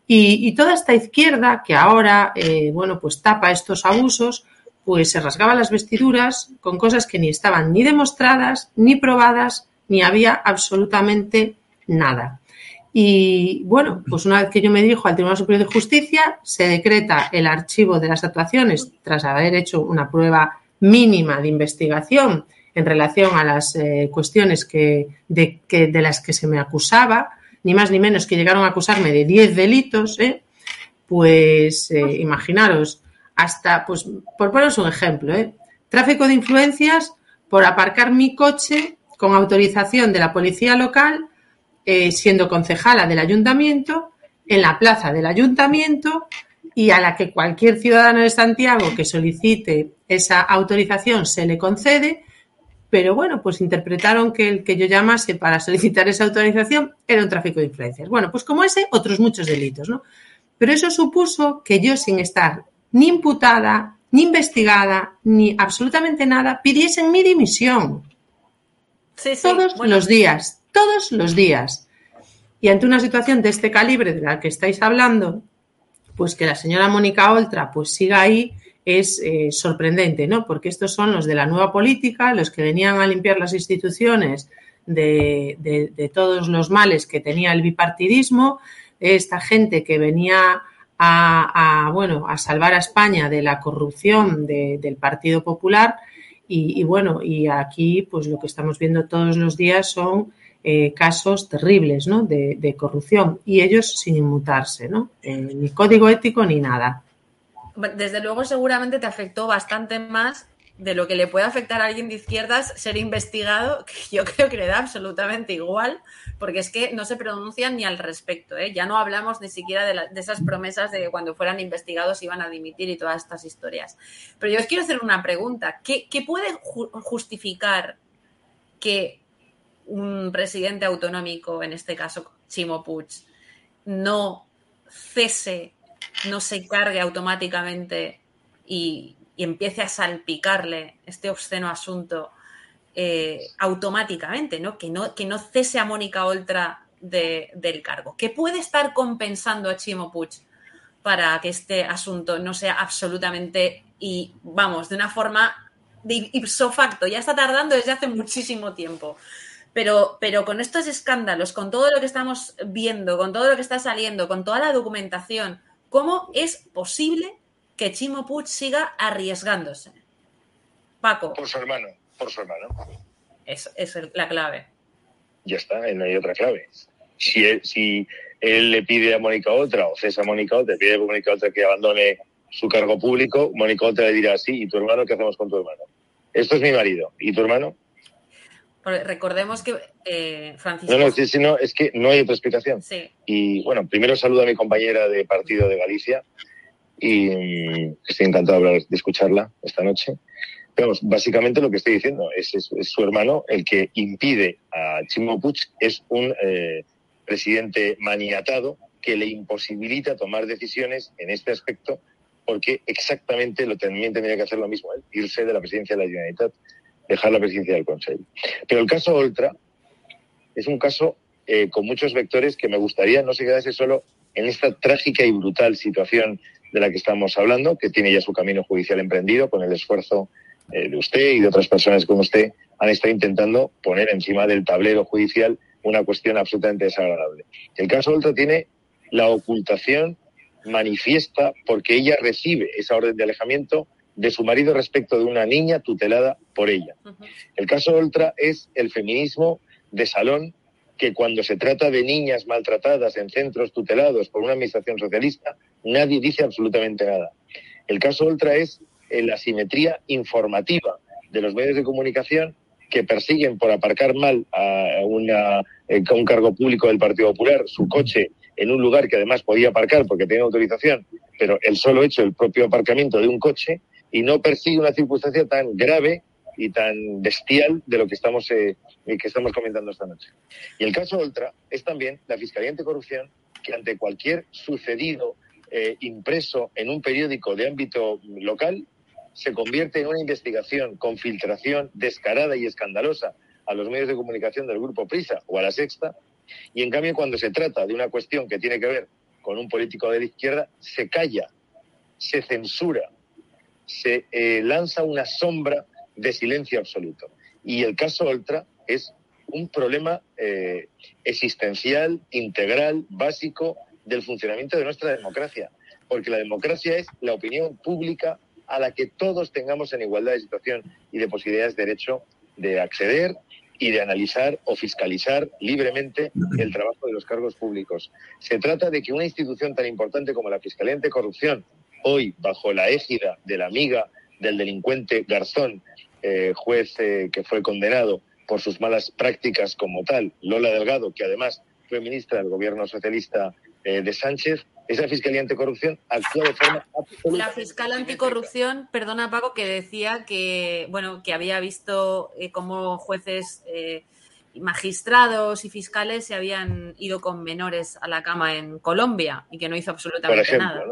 Y, y toda esta izquierda que ahora, eh, bueno, pues tapa estos abusos, pues se rasgaba las vestiduras con cosas que ni estaban ni demostradas, ni probadas, ni había absolutamente nada. Y bueno, pues una vez que yo me dirijo al Tribunal Superior de Justicia, se decreta el archivo de las actuaciones tras haber hecho una prueba mínima de investigación en relación a las eh, cuestiones que, de, que, de, las que se me acusaba, ni más ni menos que llegaron a acusarme de 10 delitos, ¿eh? pues eh, imaginaros, hasta, pues por poneros un ejemplo, ¿eh? tráfico de influencias por aparcar mi coche con autorización de la policía local eh, siendo concejala del ayuntamiento, en la plaza del ayuntamiento y a la que cualquier ciudadano de Santiago que solicite esa autorización se le concede, pero bueno, pues interpretaron que el que yo llamase para solicitar esa autorización era un tráfico de influencias. Bueno, pues como ese, otros muchos delitos, ¿no? Pero eso supuso que yo, sin estar ni imputada, ni investigada, ni absolutamente nada, pidiesen mi dimisión. Sí, sí. Todos bueno. los días, todos los días. Y ante una situación de este calibre de la que estáis hablando, pues que la señora Mónica Oltra pues siga ahí es eh, sorprendente, ¿no? Porque estos son los de la nueva política, los que venían a limpiar las instituciones de, todos los males que tenía el bipartidismo, esta gente que venía a, bueno, a salvar a España de la corrupción de, del Partido Popular y, y, bueno, y aquí pues lo que estamos viendo todos los días son eh, casos terribles de, corrupción y ellos sin inmutarse. Eh, ni código ético ni nada. Desde luego seguramente te afectó bastante más de lo que le puede afectar a alguien de izquierdas ser investigado, [laughs] que yo creo que le da absolutamente igual, porque es que no se pronuncian ni al respecto. ¿eh? Ya no hablamos ni siquiera de, esas promesas de que cuando fueran investigados iban a dimitir y todas estas historias. Pero yo os quiero hacer una pregunta. ¿Qué, puede ju justificar que un presidente autonómico, en este caso Chimo Puig, no cese, no se cargue automáticamente y, empiece a salpicarle este obsceno asunto eh, automáticamente, ¿no? Que, ¿no? que no cese a Mónica Oltra de, del cargo. ¿Qué puede estar compensando a Chimo Puig para que este asunto no sea absolutamente y, vamos, de una forma de ipso facto? Ya está tardando desde hace muchísimo tiempo. Pero, pero con estos escándalos, con todo lo que estamos viendo, con todo lo que está saliendo, con toda la documentación, ¿cómo es posible que Chimo Puig siga arriesgándose? Paco. Por su hermano, por su hermano. Es, es la clave. Ya está, no hay otra clave. Si él, si él le pide a Mónica otra, o cesa a Mónica otra, le pide a Mónica otra que abandone su cargo público, Mónica otra le dirá, sí, ¿y tu hermano qué hacemos con tu hermano? Esto es mi marido, ¿y tu hermano? Recordemos que eh, Francisco. No, no, sí, sí, no, es que no hay otra explicación. Sí. Y bueno, primero saludo a mi compañera de partido de Galicia y mm, estoy encantado de, hablar, de escucharla esta noche. Pero vamos, básicamente lo que estoy diciendo es, es, es, su hermano el que impide a Chimo Puig, es un eh, presidente maniatado que le imposibilita tomar decisiones en este aspecto porque exactamente lo también tendría que hacer lo mismo él, irse de la presidencia de la Generalitat dejar la presidencia del Consejo. Pero el caso Oltra es un caso eh, con muchos vectores que me gustaría no se quedase solo en esta trágica y brutal situación de la que estamos hablando, que tiene ya su camino judicial emprendido con el esfuerzo eh, de usted y de otras personas como usted han estado intentando poner encima del tablero judicial una cuestión absolutamente desagradable. El caso Oltra tiene la ocultación manifiesta porque ella recibe esa orden de alejamiento de su marido respecto de una niña tutelada por ella. Uh -huh. El caso Oltra es el feminismo de salón que cuando se trata de niñas maltratadas en centros tutelados por una administración socialista, nadie dice absolutamente nada. El caso Oltra es la asimetría informativa de los medios de comunicación que persiguen por aparcar mal a, una, a un cargo público del Partido Popular su coche en un lugar que además podía aparcar porque tenía autorización, pero el solo hecho del propio aparcamiento de un coche y no persigue una circunstancia tan grave y tan bestial de lo que estamos, eh, que estamos comentando esta noche. Y el caso Oltra es también la Fiscalía Anticorrupción que ante cualquier sucedido eh, impreso en un periódico de ámbito local se convierte en una investigación con filtración descarada y escandalosa a los medios de comunicación del grupo Prisa o a la Sexta, y en cambio cuando se trata de una cuestión que tiene que ver con un político de la izquierda, se calla, se censura, se eh, lanza una sombra de silencio absoluto. Y el caso Oltra es un problema eh, existencial, integral, básico del funcionamiento de nuestra democracia. Porque la democracia es la opinión pública a la que todos tengamos en igualdad de situación y de posibilidades de derecho de acceder y de analizar o fiscalizar libremente el trabajo de los cargos públicos. Se trata de que una institución tan importante como la Fiscalía Anticorrupción, hoy bajo la égida de la amiga del delincuente Garzón, eh, juez eh, que fue condenado por sus malas prácticas como tal, Lola Delgado, que además fue ministra del gobierno socialista eh, de Sánchez, esa Fiscalía Anticorrupción actúa de forma La fiscal anticorrupción, perdona Paco, que decía que, bueno, que había visto cómo jueces, eh, magistrados y fiscales se habían ido con menores a la cama en Colombia y que no hizo absolutamente nada.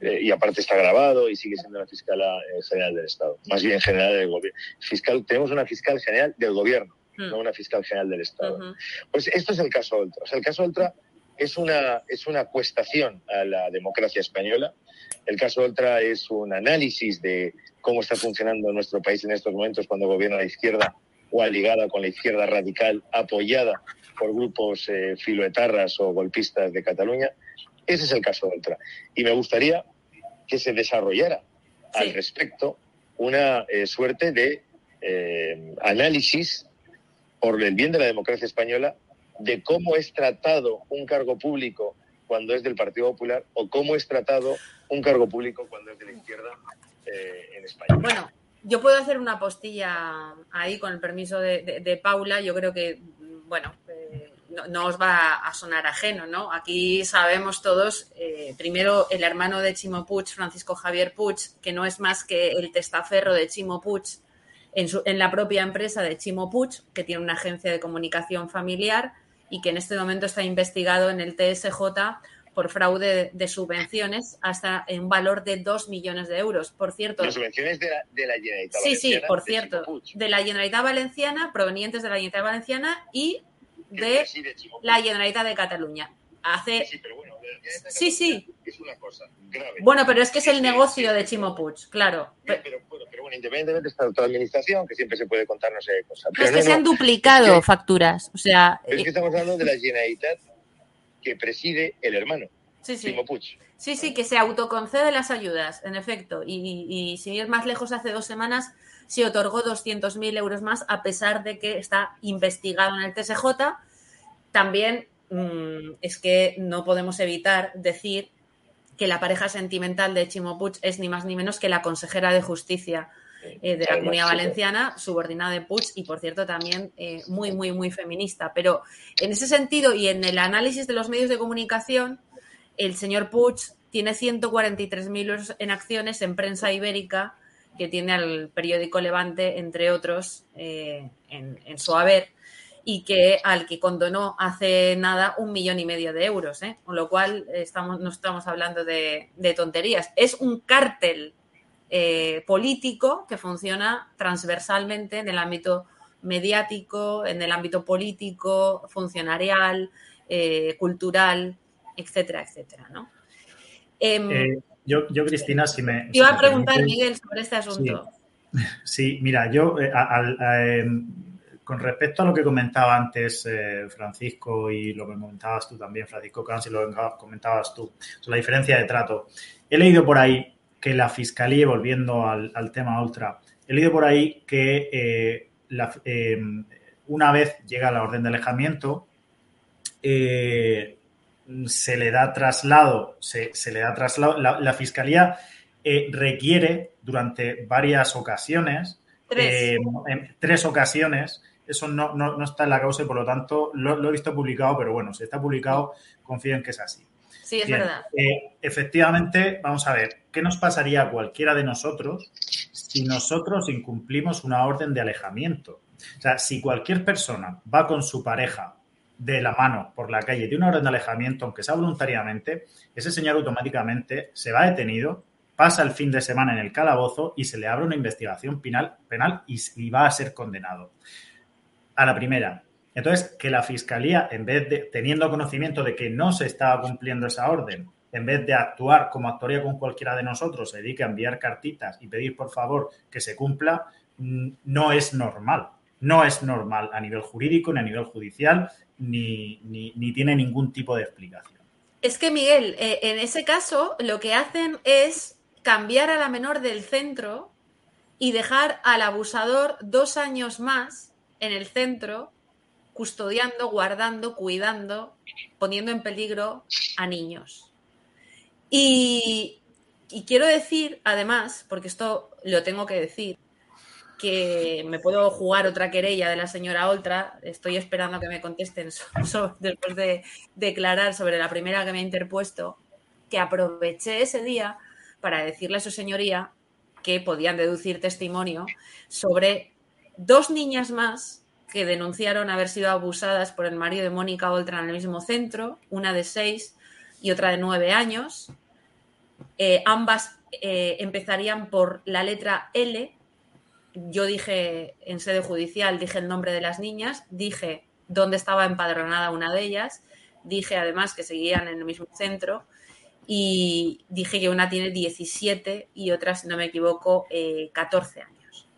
Eh, y aparte está grabado y sigue siendo la fiscal general del Estado, más bien general del gobierno. Fiscal, tenemos una fiscal general del gobierno, hmm. no una fiscal general del Estado. Pues esto es el caso Ultra. O sea, el caso Ultra es una, es una cuestación a la democracia española. El caso Oltra es un análisis de cómo está funcionando nuestro país en estos momentos cuando gobierna la izquierda o ligada con la izquierda radical apoyada por grupos eh, filoetarras o golpistas de Cataluña. Ese es el caso Oltra. Y me gustaría que se desarrollara al respecto una eh, suerte de eh, análisis por el bien de la democracia española de cómo es tratado un cargo público cuando es del Partido Popular o cómo es tratado un cargo público cuando es de la izquierda eh, en España. Bueno, yo puedo hacer una postilla ahí con el permiso de, Paula. Yo creo que, bueno, no, os va a sonar ajeno, ¿no? Aquí sabemos todos, eh, primero, el hermano de Chimo Puig, Francisco Javier Puig, que no es más que el testaferro de Chimo Puig en, en la propia empresa de Chimo Puig, que tiene una agencia de comunicación familiar y que en este momento está investigado en el TSJ por fraude de subvenciones hasta en valor de 2 millones de euros. Por cierto. Las subvenciones de la, de la Generalitat Sí, sí, por cierto. De la Generalitat Valenciana, provenientes de la Generalitat Valenciana y de la Generalitat de Cataluña. Hace... Sí, pero bueno, sí, sí. Es una cosa grave. Bueno, pero es que es el negocio de Chimo Puig, claro. pero, bueno, independientemente está toda administración, que siempre se puede contar no sé qué cosa. Pero es que se han duplicado facturas, o sea... es que eh, estamos hablando de la [laughs] Generalitat que preside el hermano, sí, sí. Sí, sí, que se autoconcede las ayudas, en efecto. Y, y, sin ir más lejos, hace dos semanas se otorgó 200.000 euros más, a pesar de que está investigado en el TSJ. También mm, es que no podemos evitar decir que la pareja sentimental de Chimo Puig es ni más ni menos que la consejera de justicia eh, de la Comunidad Valenciana, subordinada de Puig y, por cierto, también eh, muy, muy, muy feminista. Pero en ese sentido y en el análisis de los medios de comunicación, el señor Puig tiene 143.000 euros en acciones en prensa ibérica, que tiene al periódico Levante, entre otros, eh, en su haber y que al que condonó hace nada un millón y medio de euros, ¿eh? con lo cual estamos, no estamos hablando de, tonterías. Es un cártel eh, político que funciona transversalmente en el ámbito mediático, en el ámbito político, funcionarial, cultural, etcétera, etcétera, ¿no? Em, yo, Cristina, si me... iba a preguntar, Miguel, sobre este asunto. Sí, mira, yo al, em, con respecto a lo que comentaba antes eh, Francisco y lo que comentabas tú también, Francisco Cans, y lo que comentabas tú, la diferencia de trato. He leído por ahí que la Fiscalía, volviendo al, tema Ultra, he leído por ahí que eh, eh, una vez llega la orden de alejamiento, se le da traslado, se, le da traslado, la, Fiscalía requiere durante varias ocasiones, en tres ocasiones, eso no, no, está en la causa y por lo tanto lo, he visto publicado, pero bueno, si está publicado, confío en que es así. Sí, es verdad. Eh, efectivamente, vamos a ver, ¿qué nos pasaría a cualquiera de nosotros si nosotros incumplimos una orden de alejamiento? O sea, si cualquier persona va con su pareja de la mano por la calle de una orden de alejamiento, aunque sea voluntariamente, ese señor automáticamente se va detenido pasa el fin de semana en el calabozo y se le abre una investigación penal, penal y, y va a ser condenado. A la primera. Entonces, que la Fiscalía, en vez de, teniendo conocimiento de que no se estaba cumpliendo esa orden, en vez de actuar como actuaría con cualquiera de nosotros, se dedique a enviar cartitas y pedir por favor que se cumpla, mm, no es normal. No es normal a nivel jurídico, ni a nivel judicial, ni, ni, tiene ningún tipo de explicación. Es que, Miguel, eh, en ese caso lo que hacen es cambiar a la menor del centro y dejar al abusador dos años más en el centro, custodiando, guardando, cuidando, poniendo en peligro a niños. Y quiero decir, además, porque esto lo tengo que decir, que me puedo jugar otra querella de la señora Oltra. Estoy esperando que me contesten [laughs] después de declarar sobre la primera que me ha interpuesto, que aproveché ese día para decirle a su señoría que podían deducir testimonio sobre dos niñas más que denunciaron haber sido abusadas por el marido de Mónica Oltra en el mismo centro, una de seis y otra de nueve años. Eh, ambas eh, empezarían por la letra L. Yo dije en sede judicial, dije el nombre de las niñas, dije dónde estaba empadronada una de ellas, dije además que seguían en el mismo centro y dije que una tiene 17 y otra, si no me equivoco, eh, 14 años.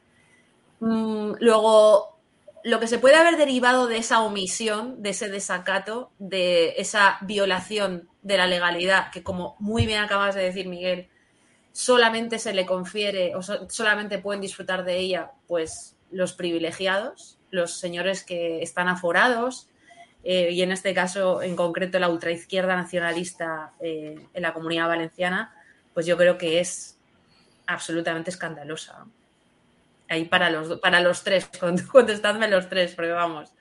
Mm, luego, lo que se puede haber derivado de esa omisión, de ese desacato, de esa violación de la legalidad, que como muy bien acabas de decir, Miguel, solamente se le confiere o so solamente pueden disfrutar de ella, pues los privilegiados, los señores que están aforados, eh, y en este caso, en concreto, la ultraizquierda nacionalista eh, en la comunidad valenciana, pues yo creo que es absolutamente escandalosa. Ahí para los, para los tres, [laughs] contestadme los tres, porque vamos.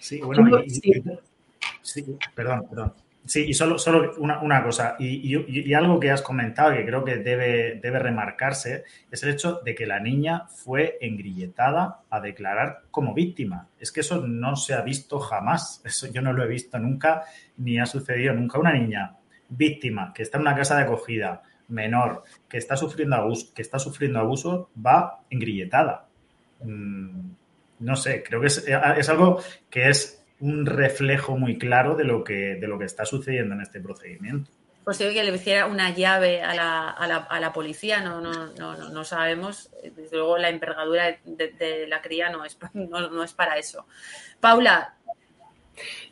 Sí, bueno, y, sí, perdón, perdón. Sí, y solo, solo una, una cosa, y, y, algo que has comentado que creo que debe, debe remarcarse, es el hecho de que la niña fue engrilletada a declarar como víctima. Es que eso no se ha visto jamás, eso yo no lo he visto nunca, ni ha sucedido nunca. Una niña víctima que está en una casa de acogida, menor, que está sufriendo abuso, que está sufriendo abuso, va engrilletada. Mm, no sé, creo que es, es algo que es un reflejo muy claro de lo que, de lo que está sucediendo en este procedimiento. Posible que le hiciera una llave a la, a la, a la policía, no, no, no, no, sabemos. Desde luego la envergadura de, de la cría no es, [laughs] no, no, es para eso. Paula.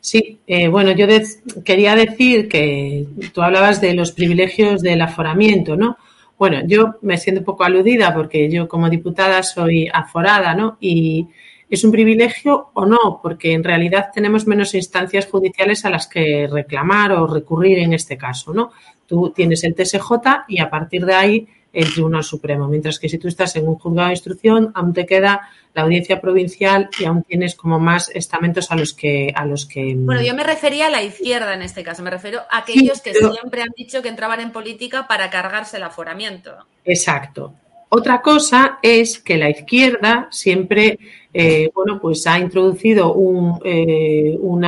Sí, eh, bueno, yo de, quería decir que tú hablabas de los privilegios del aforamiento, ¿no? Bueno, yo me siento un poco aludida porque yo como diputada soy aforada, ¿no? Y, ¿Es un privilegio o no? Porque en realidad tenemos menos instancias judiciales a las que reclamar o recurrir en este caso, ¿no? Tú tienes el TSJ y a partir de ahí el Tribunal Supremo, mientras que si tú estás en un juzgado de instrucción, aún te queda la audiencia provincial y aún tienes como más estamentos a los que a los que Bueno, yo me refería a la izquierda en este caso, me refiero a aquellos sí, pero... que siempre han dicho que entraban en política para cargarse el aforamiento. Exacto. Otra cosa es que la izquierda siempre, eh, bueno, pues ha introducido un, eh, un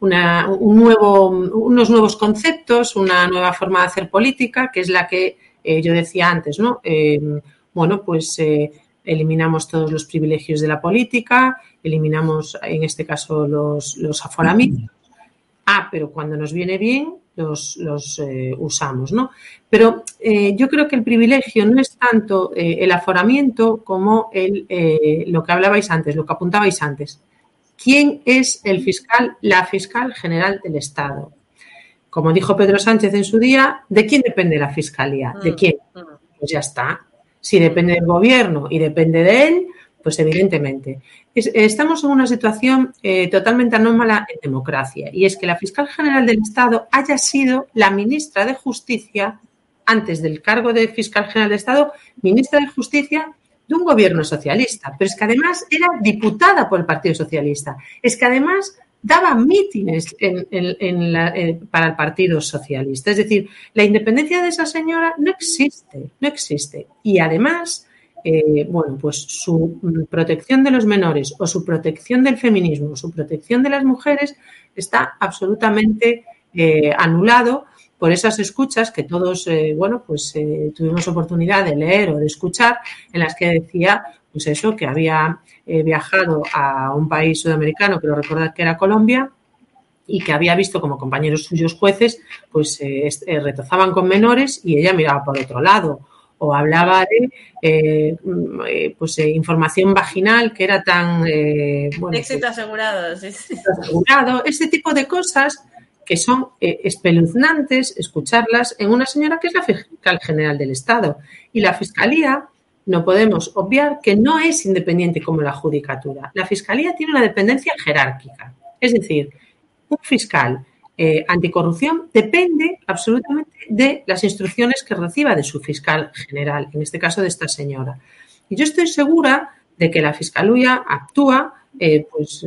nuevo, unos nuevos conceptos, una nueva forma de hacer política, que es la que eh, yo decía antes, ¿no? Bueno, pues eliminamos todos los privilegios de la política, eliminamos, en este caso, los, los aforamientos. Ah, pero cuando nos viene bien, los, los eh, usamos, ¿no? Pero eh, yo creo que el privilegio no es tanto eh, el aforamiento como el, lo que hablabais antes, lo que apuntabais antes. ¿Quién es el fiscal, la fiscal general del Estado? Como dijo Pedro Sánchez en su día, ¿de quién depende la fiscalía? ¿De quién? Pues ya está. Si depende del gobierno y depende de él, pues evidentemente. Es, estamos en una situación eh, totalmente anómala en democracia y es que la fiscal general del Estado haya sido la ministra de Justicia, antes del cargo de fiscal general del Estado, ministra de Justicia de un gobierno socialista, pero es que además era diputada por el Partido Socialista, es que además daba mítines en, en, en la, eh, para el Partido Socialista. Es decir, la independencia de esa señora no existe, no existe. Y además eh, bueno, pues su protección de los menores o su protección del feminismo, su protección de las mujeres está absolutamente eh, anulado por esas escuchas que todos, eh, bueno, pues eh, tuvimos oportunidad de leer o de escuchar, en las que decía, pues eso, que había eh, viajado a un país sudamericano, quiero recordar que era Colombia, y que había visto como compañeros suyos jueces, pues retozaban con menores y ella miraba por otro lado o hablaba de pues información vaginal que era tan bueno, éxito pues asegurado, sí, sí. asegurado ese tipo de cosas que son eh, espeluznantes escucharlas en una señora que es la fiscal general del Estado. Y la Fiscalía, no podemos obviar que no es independiente como la Judicatura. La Fiscalía tiene una dependencia jerárquica. Es decir, un fiscal eh, anticorrupción depende absolutamente de las instrucciones que reciba de su fiscal general, en este caso de esta señora. Y yo estoy segura de que la Fiscalía actúa eh, pues,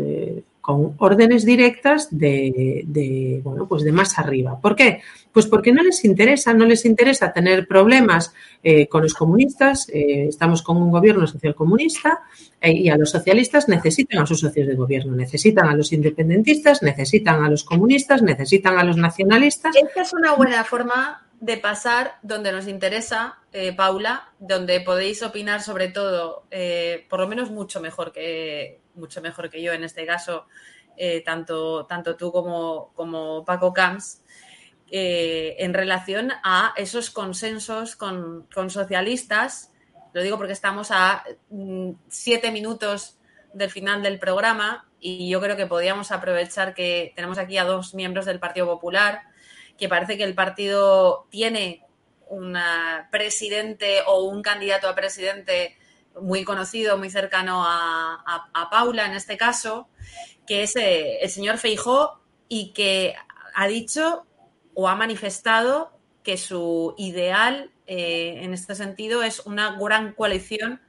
con órdenes directas de, bueno, pues de más arriba. ¿Por qué? Pues porque no les interesa, no les interesa tener problemas eh, con los comunistas. Eh, estamos con un gobierno social comunista eh, y a los socialistas necesitan a sus socios de gobierno, necesitan a los independentistas, necesitan a los comunistas, necesitan a los nacionalistas. Esta es una buena forma de pasar donde nos interesa, Paula, donde podéis opinar sobre todo, por lo menos mucho mejor que, mucho mejor que yo en este caso, eh, tanto, tanto tú como, como Paco Camps, eh, en relación a esos consensos con, socialistas. Lo digo porque estamos a mm, siete minutos del final del programa y yo creo que podríamos aprovechar que tenemos aquí a dos miembros del Partido Popular, que parece que el partido tiene un presidente o un candidato a presidente muy conocido, muy cercano a, Paula en este caso, que es eh, el señor Feijó y que ha dicho o ha manifestado que su ideal eh, en este sentido es una gran coalición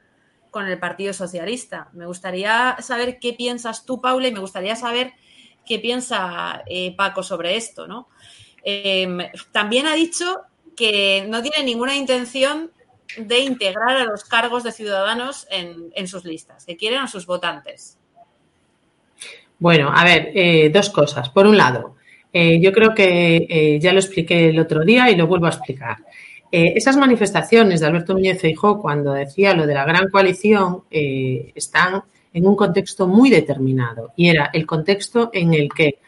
con el Partido Socialista. Me gustaría saber qué piensas tú, Paula, y me gustaría saber qué piensa eh, Paco sobre esto, ¿no? también ha dicho que no tiene ninguna intención de integrar a los cargos de ciudadanos en, sus listas, que quieren a sus votantes. Bueno, a ver, eh, dos cosas. Por un lado, eh, yo creo que eh, ya lo expliqué el otro día y lo vuelvo a explicar. esas manifestaciones de Alberto Núñez Feijóo cuando decía lo de la gran coalición están en un contexto muy determinado y era el contexto en el que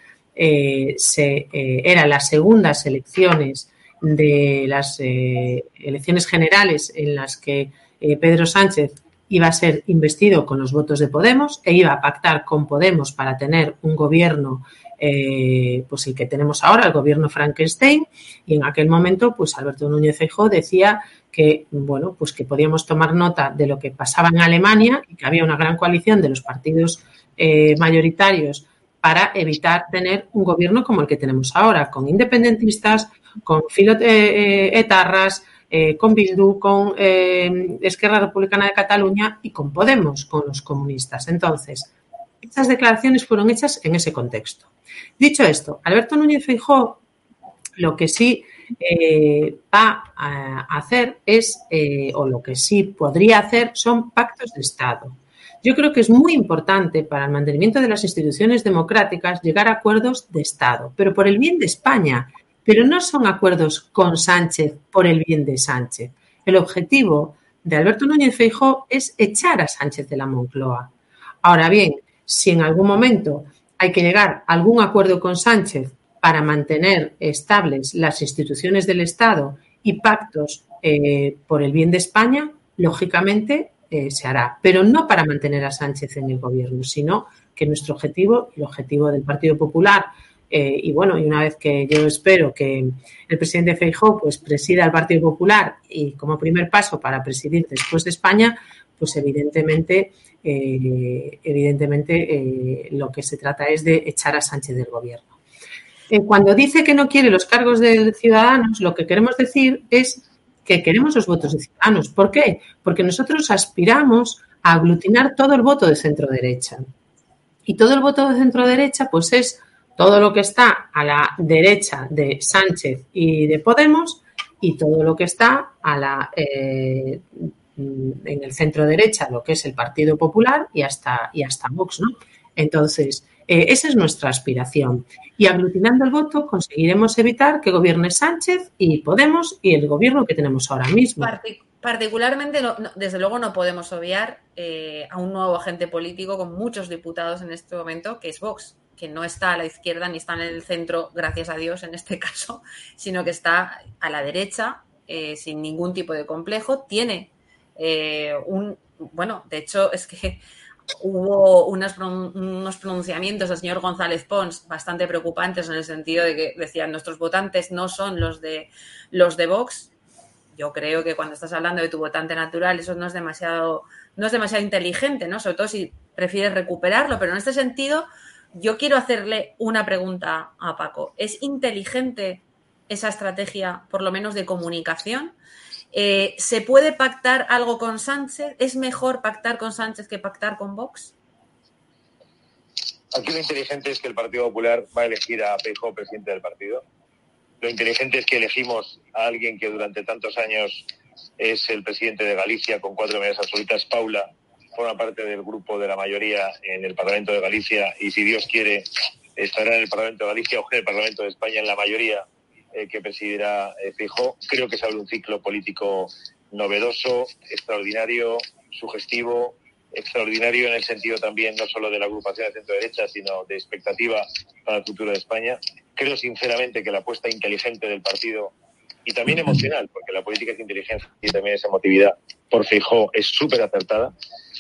se, eran las segundas elecciones de las eh, elecciones generales en las que eh, Pedro Sánchez iba a ser investido con los votos de Podemos e iba a pactar con Podemos para tener un gobierno eh, pues el que tenemos ahora, el gobierno Frankenstein, y en aquel momento, pues Alberto Núñez Feijóo decía que bueno, pues que podíamos tomar nota de lo que pasaba en Alemania y que había una gran coalición de los partidos mayoritarios para evitar tener un gobierno como el que tenemos ahora, con independentistas, con filo eh, eh, etarras, eh, con Bildu, con Esquerra Republicana de Cataluña y con Podemos, con los comunistas. Entonces, estas declaraciones fueron hechas en ese contexto. Dicho esto, Alberto Núñez Feijóo lo que sí va a hacer es, o lo que sí podría hacer, son pactos de Estado. Yo creo que es muy importante para el mantenimiento de las instituciones democráticas llegar a acuerdos de Estado, pero por el bien de España, pero no son acuerdos con Sánchez por el bien de Sánchez. El objetivo de Alberto Núñez Feijóo es echar a Sánchez de la Moncloa. Ahora bien, si en algún momento hay que llegar a algún acuerdo con Sánchez para mantener estables las instituciones del Estado y pactos eh, por el bien de España, lógicamente eh, se hará, pero no para mantener a Sánchez en el gobierno, sino que nuestro objetivo, el objetivo del Partido Popular, eh, y bueno, y una vez que yo espero que el presidente Feijóo pues presida el Partido Popular y como primer paso para presidir después de España, pues evidentemente, eh, evidentemente eh, lo que se trata es de echar a Sánchez del gobierno. cuando dice que no quiere los cargos de ciudadanos, lo que queremos decir es que queremos los votos de ciudadanos. ¿Por qué? Porque nosotros aspiramos a aglutinar todo el voto de centro derecha. Y todo el voto de centro derecha, pues es todo lo que está a la derecha de Sánchez y de Podemos y todo lo que está a la eh, en el centro derecha, lo que es el Partido Popular y hasta, y hasta Vox, ¿no? Entonces, eh, esa es nuestra aspiración. Y aglutinando el voto conseguiremos evitar que gobierne Sánchez y Podemos y el gobierno que tenemos ahora mismo. particularmente, desde luego, no podemos obviar eh, a un nuevo agente político con muchos diputados en este momento, que es Vox, que no está a la izquierda ni está en el centro, gracias a Dios en este [laughs] caso, sino que está a la derecha, eh, sin ningún tipo de complejo. Tiene un, bueno, de hecho es que [laughs] hubo unos pronunciamientos del señor González Pons bastante preocupantes en el sentido de que decían nuestros votantes no son los de los de Vox. Yo creo que cuando estás hablando de tu votante natural, eso no es demasiado, no es demasiado inteligente, ¿no? Sobre todo si prefieres recuperarlo. Pero en este sentido, yo quiero hacerle una pregunta a Paco. ¿Es inteligente esa estrategia, por lo menos de comunicación? Eh, ¿Se puede pactar algo con Sánchez? ¿Es mejor pactar con Sánchez que pactar con Vox? Aquí lo inteligente es que el Partido Popular va a elegir a Peijóo presidente del partido. Lo inteligente es que elegimos a alguien que durante tantos años es el presidente de Galicia con cuatro medidas absolutas, Paula, forma parte del grupo de la mayoría en el Parlamento de Galicia y si Dios quiere estará en el Parlamento de Galicia o en el Parlamento de España en la mayoría eh, que presidirá eh, Fijó. Creo que se abre un ciclo político novedoso, extraordinario, sugestivo, extraordinario en el sentido también no solo de la agrupación de centro-derecha, sino de expectativa para el futuro de España. Creo sinceramente que la apuesta inteligente del partido y también emocional, porque la política es inteligencia y también es emotividad, por Feijó es súper acertada.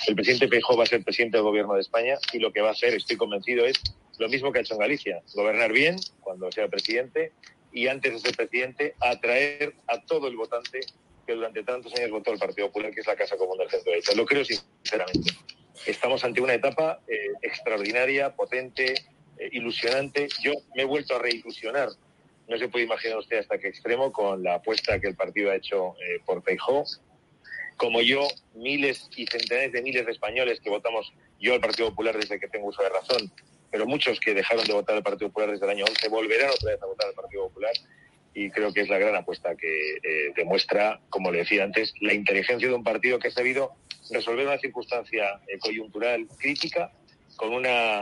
El presidente Feijó va a ser presidente del gobierno de España y lo que va a hacer, estoy convencido, es lo mismo que ha hecho en Galicia, gobernar bien cuando sea presidente y antes de ser presidente atraer a todo el votante que durante tantos años votó el Partido Popular, que es la Casa Común del Centro Derecha. Lo creo sinceramente. Estamos ante una etapa eh, extraordinaria, potente, eh, ilusionante. Yo me he vuelto a reilusionar, no se puede imaginar usted hasta qué extremo, con la apuesta que el partido ha hecho eh, por Feijó. Como yo, miles y centenares de miles de españoles que votamos yo al Partido Popular desde que tengo uso de razón, pero muchos que dejaron de votar al Partido Popular desde el año 11 volverán otra vez a votar al Partido Popular y creo que es la gran apuesta que eh, demuestra, como le decía antes, la inteligencia de un partido que ha sabido resolver una circunstancia eh, coyuntural crítica con una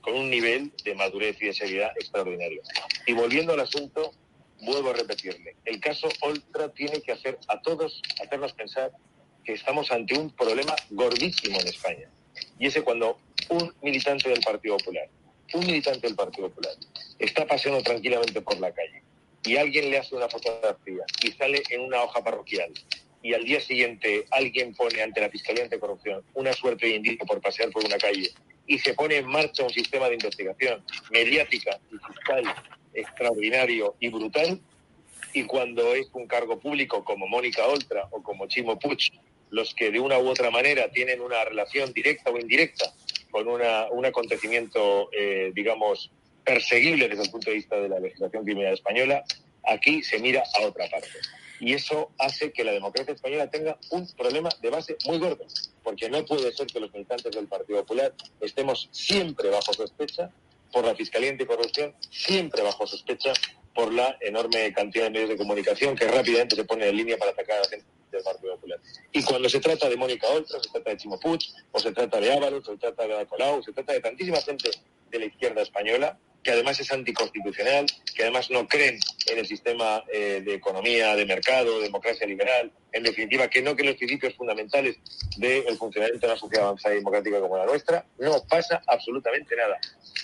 con un nivel de madurez y de seriedad extraordinario. Y volviendo al asunto, vuelvo a repetirle, el caso Oltra tiene que hacer a todos, hacernos pensar que estamos ante un problema gordísimo en España. Y ese cuando un militante del Partido Popular, un militante del Partido Popular, está paseando tranquilamente por la calle y alguien le hace una fotografía y sale en una hoja parroquial y al día siguiente alguien pone ante la Fiscalía Anticorrupción una suerte de indicio por pasear por una calle y se pone en marcha un sistema de investigación mediática y fiscal extraordinario y brutal, y cuando es un cargo público como Mónica Oltra o como Chimo Puig, los que de una u otra manera tienen una relación directa o indirecta con una, un acontecimiento, eh, digamos, perseguible desde el punto de vista de la legislación criminal española, aquí se mira a otra parte. Y eso hace que la democracia española tenga un problema de base muy gordo, porque no puede ser que los militantes del Partido Popular estemos siempre bajo sospecha por la Fiscalía Anticorrupción, siempre bajo sospecha por la enorme cantidad de medios de comunicación que rápidamente se ponen en línea para atacar a la gente del Partido Popular. Y cuando se trata de Mónica Oltra, se trata de Chimo Puig, o se trata de Ábalos, se trata de Colau, se trata de tantísima gente de la izquierda española, que además es anticonstitucional, que además no creen en el sistema eh, de economía, de mercado, democracia liberal, en definitiva, que no creen los principios fundamentales del funcionamiento de una sociedad avanzada y democrática como la nuestra, no pasa absolutamente nada.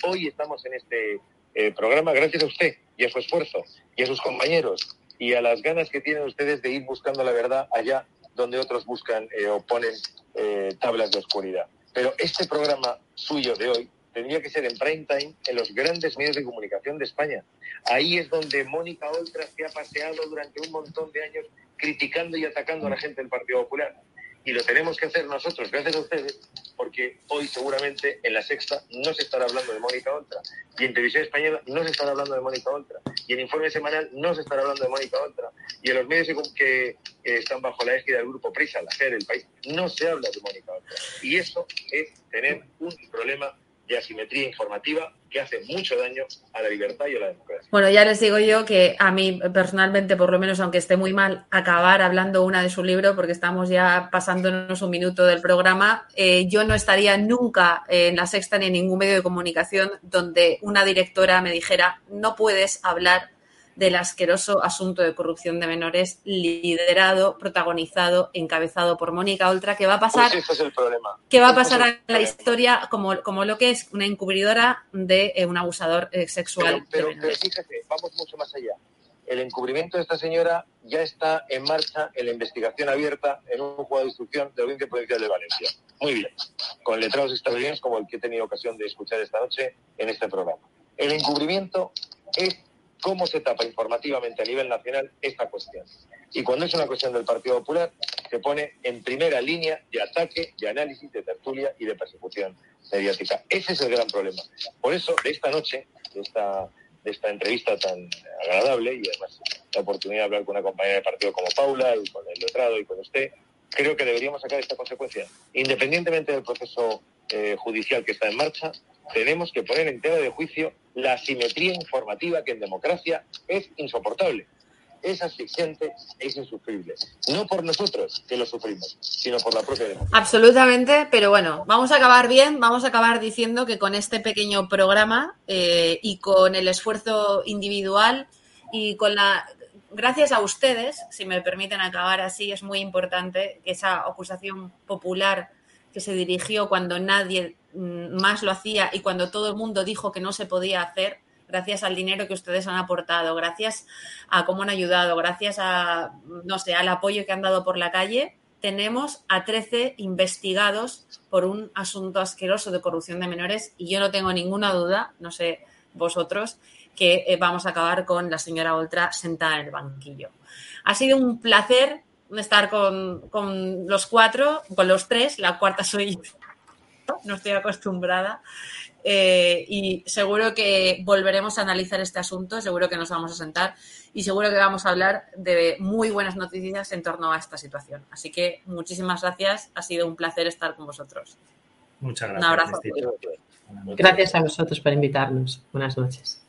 Hoy estamos en este eh, programa gracias a usted y a su esfuerzo y a sus compañeros y a las ganas que tienen ustedes de ir buscando la verdad allá donde otros buscan eh, o ponen eh, tablas de oscuridad. Pero este programa suyo de hoy tendría que ser en prime time en los grandes medios de comunicación de España. Ahí es donde Mónica Oltra se ha paseado durante un montón de años criticando y atacando a la gente del Partido Popular y lo tenemos que hacer nosotros, gracias a ustedes, porque hoy seguramente en la sexta no se estará hablando de Mónica Oltra, y en Televisión Española no se estará hablando de Mónica Oltra, y en Informe Semanal no se estará hablando de Mónica Oltra, y en los medios que están bajo la égida del Grupo Prisa, la FED, del país, no se habla de Mónica Oltra. Y eso es tener un problema de asimetría informativa que hace mucho daño a la libertad y a la democracia. Bueno, ya les digo yo que a mí personalmente, por lo menos aunque esté muy mal, acabar hablando una de su libro, porque estamos ya pasándonos un minuto del programa, eh, yo no estaría nunca en la sexta ni en ningún medio de comunicación donde una directora me dijera no puedes hablar del asqueroso asunto de corrupción de menores liderado, protagonizado, encabezado por Mónica Oltra, que va a pasar, Pues ese es el problema. que va a es pasar a la historia como, como lo que es una encubridora de eh, un abusador eh, sexual Pero, pero, de pero menores. fíjate, vamos mucho más allá. El encubrimiento de esta señora ya está en marcha en la investigación abierta en un juzgado de instrucción de la Audiencia Provincial de Valencia. Muy bien. Con letrados extraordinarios como el que he tenido ocasión de escuchar esta noche en este programa. El encubrimiento es cómo se tapa informativamente a nivel nacional esta cuestión. Y cuando es una cuestión del Partido Popular, se pone en primera línea de ataque, de análisis, de tertulia y de persecución mediática. Ese es el gran problema. Por eso, de esta noche, de esta, de esta entrevista tan agradable y además la oportunidad de hablar con una compañera de partido como Paula y con el letrado y con usted, creo que deberíamos sacar esta consecuencia. Independientemente del proceso eh, judicial que está en marcha, tenemos que poner en tela de juicio la asimetría informativa que en democracia es insoportable. Es asfixiante, es insufrible. No por nosotros que lo sufrimos, sino por la propia democracia. Absolutamente, pero bueno, vamos a acabar bien, vamos a acabar diciendo que con este pequeño programa eh, y con el esfuerzo individual y con la... Gracias a ustedes, si me permiten acabar así, es muy importante esa acusación popular que se dirigió cuando nadie más lo hacía y cuando todo el mundo dijo que no se podía hacer, gracias al dinero que ustedes han aportado, gracias a cómo han ayudado, gracias a, no sé, al apoyo que han dado por la calle, tenemos a 13 investigados por un asunto asqueroso de corrupción de menores y yo no tengo ninguna duda, no sé vosotros, que eh, vamos a acabar con la señora Oltra sentada en el banquillo. Ha sido un placer estar con, con los cuatro, con los tres, la cuarta soy yo, [laughs] no estoy acostumbrada. Eh, y seguro que volveremos a analizar este asunto, seguro que nos vamos a sentar y seguro que vamos a hablar de muy buenas noticias en torno a esta situación. Así que muchísimas gracias, ha sido un placer estar con vosotros. Muchas Un gracias. abrazo. Cristina. Buenas noches. Gracias a vosotros por invitarnos. Buenas noches.